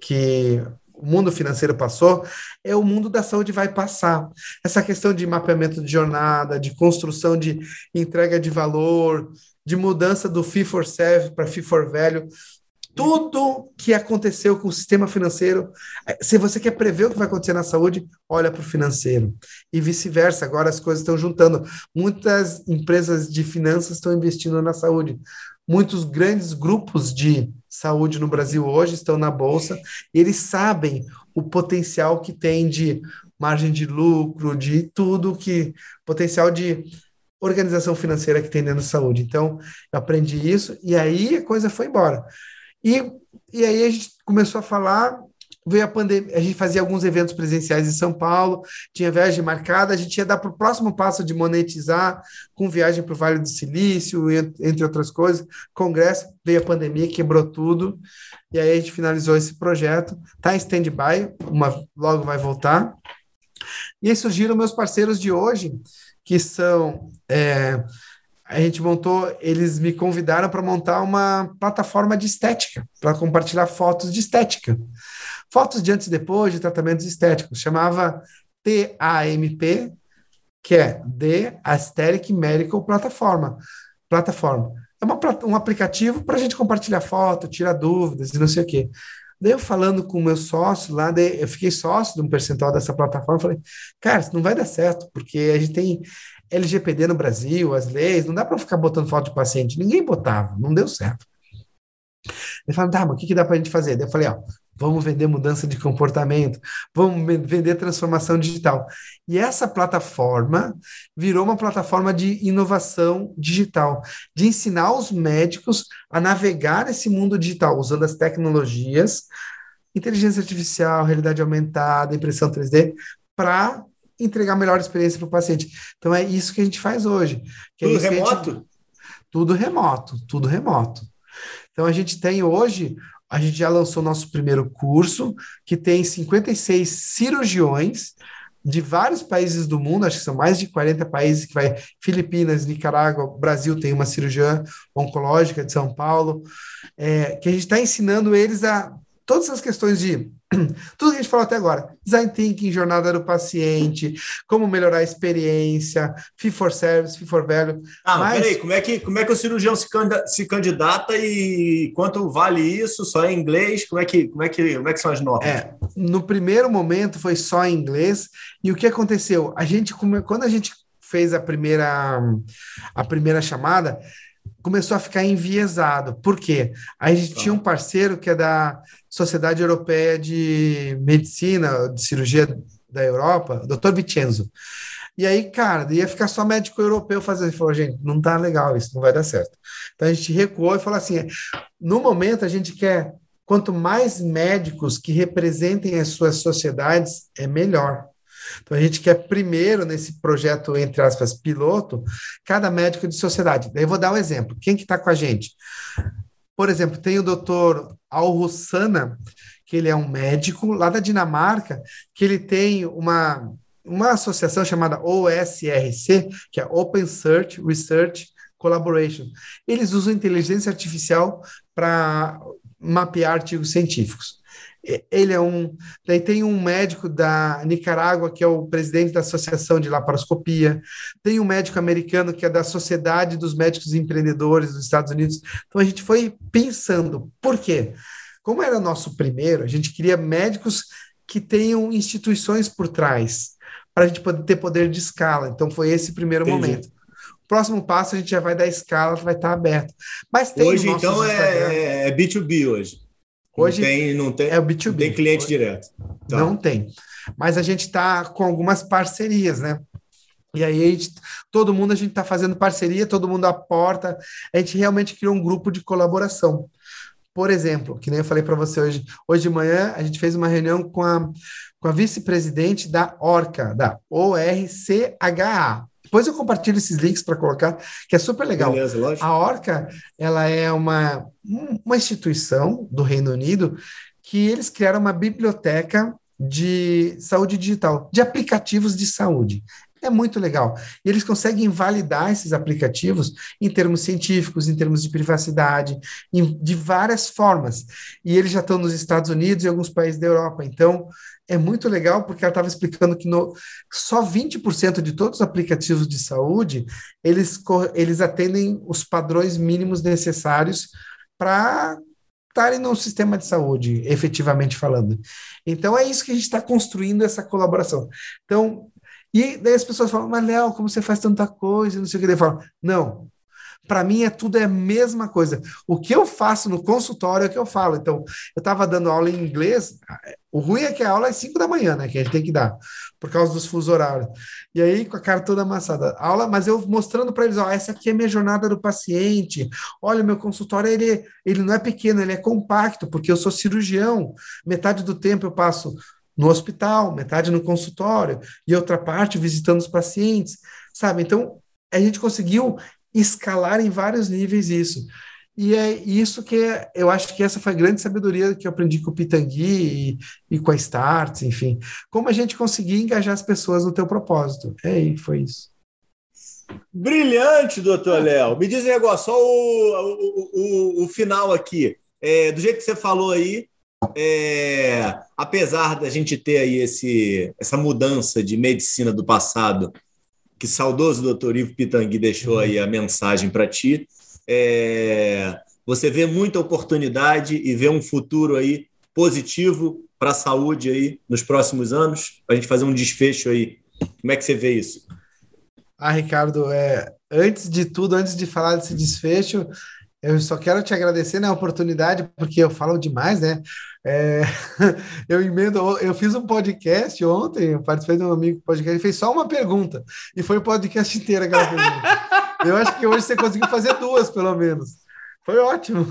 que o mundo financeiro passou, é o mundo da saúde vai passar. Essa questão de mapeamento de jornada, de construção de entrega de valor, de mudança do fee for service para fee for value, tudo que aconteceu com o sistema financeiro, se você quer prever o que vai acontecer na saúde, olha para o financeiro. E vice-versa, agora as coisas estão juntando. Muitas empresas de finanças estão investindo na saúde. Muitos grandes grupos de saúde no Brasil hoje estão na bolsa, eles sabem o potencial que tem de margem de lucro, de tudo que potencial de organização financeira que tem dentro da saúde. Então, eu aprendi isso e aí a coisa foi embora. E, e aí a gente começou a falar veio a pandemia, a gente fazia alguns eventos presenciais em São Paulo, tinha viagem marcada, a gente ia dar para o próximo passo de monetizar com viagem para o Vale do Silício, entre outras coisas. Congresso, veio a pandemia, quebrou tudo, e aí a gente finalizou esse projeto, está em stand-by, logo vai voltar. E aí surgiram meus parceiros de hoje, que são. É, a gente montou, eles me convidaram para montar uma plataforma de estética, para compartilhar fotos de estética. Fotos de antes e depois de tratamentos estéticos. Chamava TAMP, que é The Aesthetic Medical Platform. Plataforma. É uma, um aplicativo para a gente compartilhar foto, tirar dúvidas e não sei o quê. Daí eu falando com o meu sócio lá, eu fiquei sócio de um percentual dessa plataforma, falei, cara, isso não vai dar certo, porque a gente tem LGPD no Brasil, as leis, não dá para ficar botando foto de paciente. Ninguém botava, não deu certo. Ele falou, tá, mas o que, que dá para a gente fazer? Daí eu falei, ó, vamos vender mudança de comportamento, vamos vender transformação digital. E essa plataforma virou uma plataforma de inovação digital, de ensinar os médicos a navegar esse mundo digital, usando as tecnologias, inteligência artificial, realidade aumentada, impressão 3D, para entregar a melhor experiência para o paciente. Então é isso que a gente faz hoje. É tudo é remoto? Gente... Tudo remoto, tudo remoto. Então a gente tem hoje, a gente já lançou nosso primeiro curso, que tem 56 cirurgiões de vários países do mundo, acho que são mais de 40 países que vai Filipinas, Nicarágua, Brasil tem uma cirurgiã oncológica de São Paulo, é, que a gente está ensinando eles a todas as questões de Tudo que a gente falou até agora, design thinking, jornada do paciente, como melhorar a experiência, fee for service, fee for value. Ah, mas peraí, como é que como é que o cirurgião se, candidata, se candidata e quanto vale isso? Só em inglês? Como é que como é que como é que são as notas? É, no primeiro momento foi só em inglês e o que aconteceu? A gente quando a gente fez a primeira a primeira chamada, começou a ficar enviesado. Por quê? A gente tá. tinha um parceiro que é da Sociedade Europeia de Medicina, de Cirurgia da Europa, o Dr. Vicenzo. E aí, cara, ia ficar só médico europeu fazendo. Ele falou, gente, não tá legal isso, não vai dar certo. Então a gente recuou e falou assim: no momento a gente quer quanto mais médicos que representem as suas sociedades, é melhor. Então a gente quer primeiro nesse projeto entre aspas piloto, cada médico de sociedade. Daí eu vou dar um exemplo. Quem que está com a gente? Por exemplo, tem o doutor Alrussana, que ele é um médico lá da Dinamarca, que ele tem uma, uma associação chamada OSRC, que é Open Search Research Collaboration. Eles usam inteligência artificial para mapear artigos científicos. Ele é um. Daí tem um médico da Nicarágua, que é o presidente da Associação de Laparoscopia. Tem um médico americano, que é da Sociedade dos Médicos Empreendedores dos Estados Unidos. Então a gente foi pensando, por quê? Como era nosso primeiro, a gente queria médicos que tenham instituições por trás, para a gente poder ter poder de escala. Então foi esse primeiro Entendi. momento. Próximo passo a gente já vai dar escala, vai estar aberto. Mas tem hoje então é, é B2B hoje. Hoje não tem, não tem, é o B2B. Não tem cliente Hoje, direto. Tá. Não tem. Mas a gente está com algumas parcerias, né? E aí, gente, todo mundo, a gente está fazendo parceria, todo mundo aporta. A gente realmente criou um grupo de colaboração. Por exemplo, que nem eu falei para você hoje, hoje de manhã, a gente fez uma reunião com a, com a vice-presidente da ORCA, da ORCHA, depois eu compartilho esses links para colocar, que é super legal. Beleza, a Orca, ela é uma, uma instituição do Reino Unido que eles criaram uma biblioteca de saúde digital, de aplicativos de saúde. É muito legal. E eles conseguem validar esses aplicativos em termos científicos, em termos de privacidade, em, de várias formas. E eles já estão nos Estados Unidos e alguns países da Europa. Então, é muito legal porque ela estava explicando que no, só 20% de todos os aplicativos de saúde eles, eles atendem os padrões mínimos necessários para estarem no sistema de saúde, efetivamente falando. Então é isso que a gente está construindo essa colaboração. Então, e daí as pessoas falam, mas Léo, como você faz tanta coisa? Não sei o que. Ele fala, não, para mim é tudo é a mesma coisa. O que eu faço no consultório é o que eu falo. Então, eu estava dando aula em inglês, o ruim é que a aula é 5 da manhã, né? Que a gente tem que dar, por causa dos fusos horários. E aí, com a cara toda amassada. Aula, mas eu mostrando para eles, ó, essa aqui é minha jornada do paciente. Olha, meu consultório, ele, ele não é pequeno, ele é compacto, porque eu sou cirurgião. Metade do tempo eu passo no hospital, metade no consultório, e outra parte visitando os pacientes, sabe? Então, a gente conseguiu escalar em vários níveis isso. E é isso que é, eu acho que essa foi a grande sabedoria que eu aprendi com o Pitangui e, e com a Starts, enfim. Como a gente conseguir engajar as pessoas no teu propósito. É, foi isso. Brilhante, doutor Léo. Me diz um negócio, só o, o, o, o final aqui. É, do jeito que você falou aí, é, apesar da gente ter aí esse, essa mudança de medicina do passado que saudoso doutor Ivo Pitangui deixou aí a mensagem para ti. É, você vê muita oportunidade e vê um futuro aí positivo para a saúde aí nos próximos anos, para a gente fazer um desfecho aí. Como é que você vê isso? Ah, Ricardo, é, antes de tudo, antes de falar desse desfecho, eu só quero te agradecer na oportunidade, porque eu falo demais, né? É, eu emendo, eu fiz um podcast ontem, eu participei de um amigo podcast, ele fez só uma pergunta, e foi o podcast inteiro aquela pergunta. Eu acho que hoje você conseguiu fazer duas, pelo menos. Foi ótimo.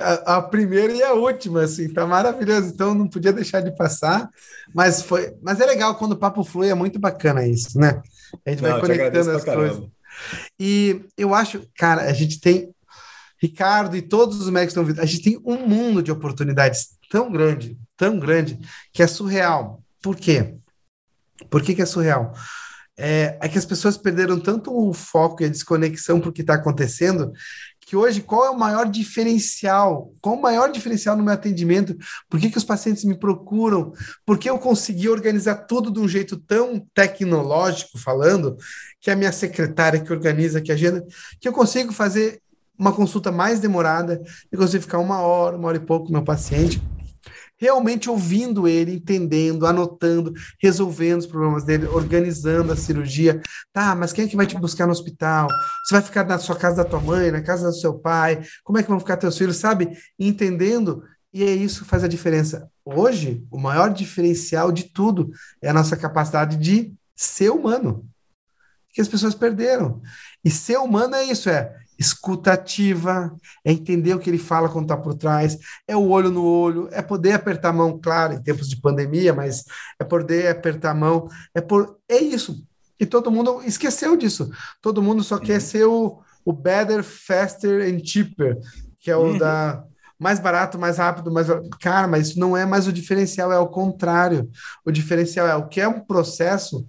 A, a, primeira e a última, assim, tá maravilhoso. Então não podia deixar de passar, mas foi, mas é legal quando o papo flui, é muito bacana isso, né? A gente não, vai conectando as coisas. E eu acho, cara, a gente tem Ricardo e todos os médicos estão vindo, a gente tem um mundo de oportunidades tão grande, tão grande, que é surreal. Por quê? Por que, que é surreal? É, é, que as pessoas perderam tanto o foco e a desconexão para o que está acontecendo, que hoje qual é o maior diferencial? Qual o maior diferencial no meu atendimento? Por que, que os pacientes me procuram? Por que eu consegui organizar tudo de um jeito tão tecnológico, falando, que a minha secretária que organiza, que agenda, que eu consigo fazer uma consulta mais demorada, eu consigo ficar uma hora, uma hora e pouco com meu paciente, realmente ouvindo ele, entendendo, anotando, resolvendo os problemas dele, organizando a cirurgia. Tá, mas quem é que vai te buscar no hospital? Você vai ficar na sua casa da tua mãe, na casa do seu pai? Como é que vão ficar teus filhos, sabe? Entendendo. E é isso que faz a diferença. Hoje, o maior diferencial de tudo é a nossa capacidade de ser humano. Que as pessoas perderam. E ser humano é isso, é escutativa, é entender o que ele fala quando está por trás, é o olho no olho, é poder apertar a mão, claro, em tempos de pandemia, mas é poder apertar a mão, é por é isso. E todo mundo esqueceu disso. Todo mundo só uhum. quer ser o, o better, faster and cheaper, que é o uhum. da mais barato, mais rápido, mais cara, mas isso não é mais o diferencial, é o contrário. O diferencial é o que é um processo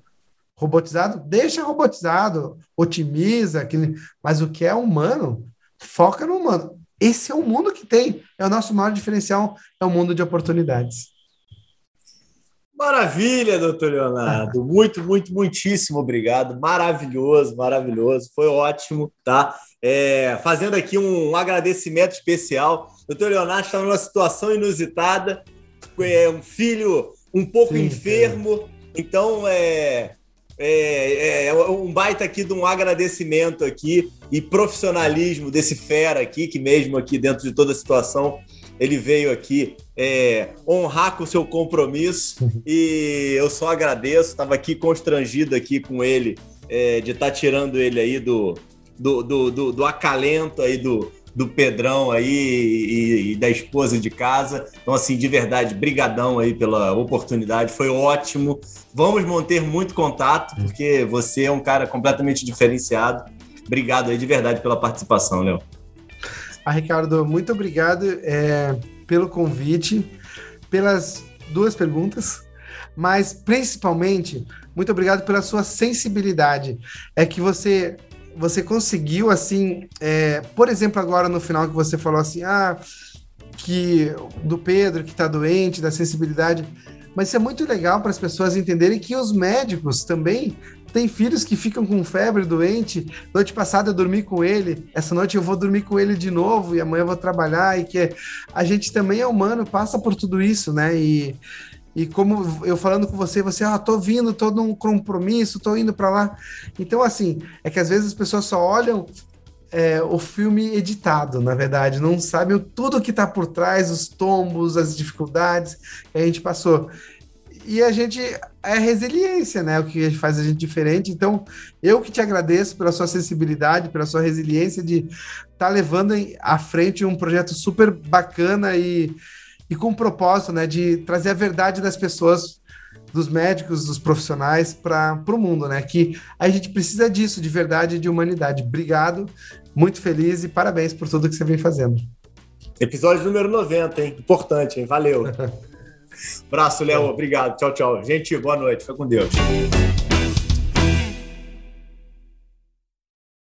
robotizado, deixa robotizado, otimiza, aquele, mas o que é humano, foca no humano. Esse é o mundo que tem, é o nosso maior diferencial, é o mundo de oportunidades. Maravilha, doutor Leonardo. Muito, muito, muitíssimo obrigado. Maravilhoso, maravilhoso. Foi ótimo, tá? É, fazendo aqui um agradecimento especial. Doutor Leonardo está numa situação inusitada, é um filho um pouco Sim, enfermo. É. Então, é, é, é, um baita aqui de um agradecimento aqui e profissionalismo desse fera aqui, que mesmo aqui dentro de toda a situação, ele veio aqui é, honrar com o seu compromisso. E eu só agradeço, estava aqui constrangido aqui com ele é, de estar tá tirando ele aí do, do, do, do, do acalento aí do, do Pedrão aí e, e, da esposa de casa. Então, assim, de verdade, brigadão aí pela oportunidade, foi ótimo. Vamos manter muito contato, porque você é um cara completamente diferenciado. Obrigado aí de verdade pela participação, Léo. Ah, Ricardo, muito obrigado é, pelo convite, pelas duas perguntas, mas principalmente, muito obrigado pela sua sensibilidade. É que você você conseguiu, assim, é, por exemplo, agora no final que você falou assim, ah, que do Pedro que está doente, da sensibilidade, mas isso é muito legal para as pessoas entenderem que os médicos também têm filhos que ficam com febre doente. Noite passada eu dormi com ele, essa noite eu vou dormir com ele de novo e amanhã eu vou trabalhar e que a gente também é humano, passa por tudo isso, né? E e como eu falando com você, você, ah, tô vindo, tô num compromisso, tô indo para lá. Então, assim, é que às vezes as pessoas só olham é, o filme editado, na verdade, não sabem tudo que tá por trás, os tombos, as dificuldades que a gente passou. E a gente é resiliência, né? O que faz a gente diferente. Então, eu que te agradeço pela sua sensibilidade, pela sua resiliência de estar tá levando à frente um projeto super bacana e e com o propósito né, de trazer a verdade das pessoas, dos médicos, dos profissionais para o mundo, né? Que a gente precisa disso, de verdade e de humanidade. Obrigado, muito feliz e parabéns por tudo que você vem fazendo. Episódio número 90, hein? Importante, hein? Valeu. Braço, Léo. Obrigado. Tchau, tchau. Gente, boa noite. Fica com Deus.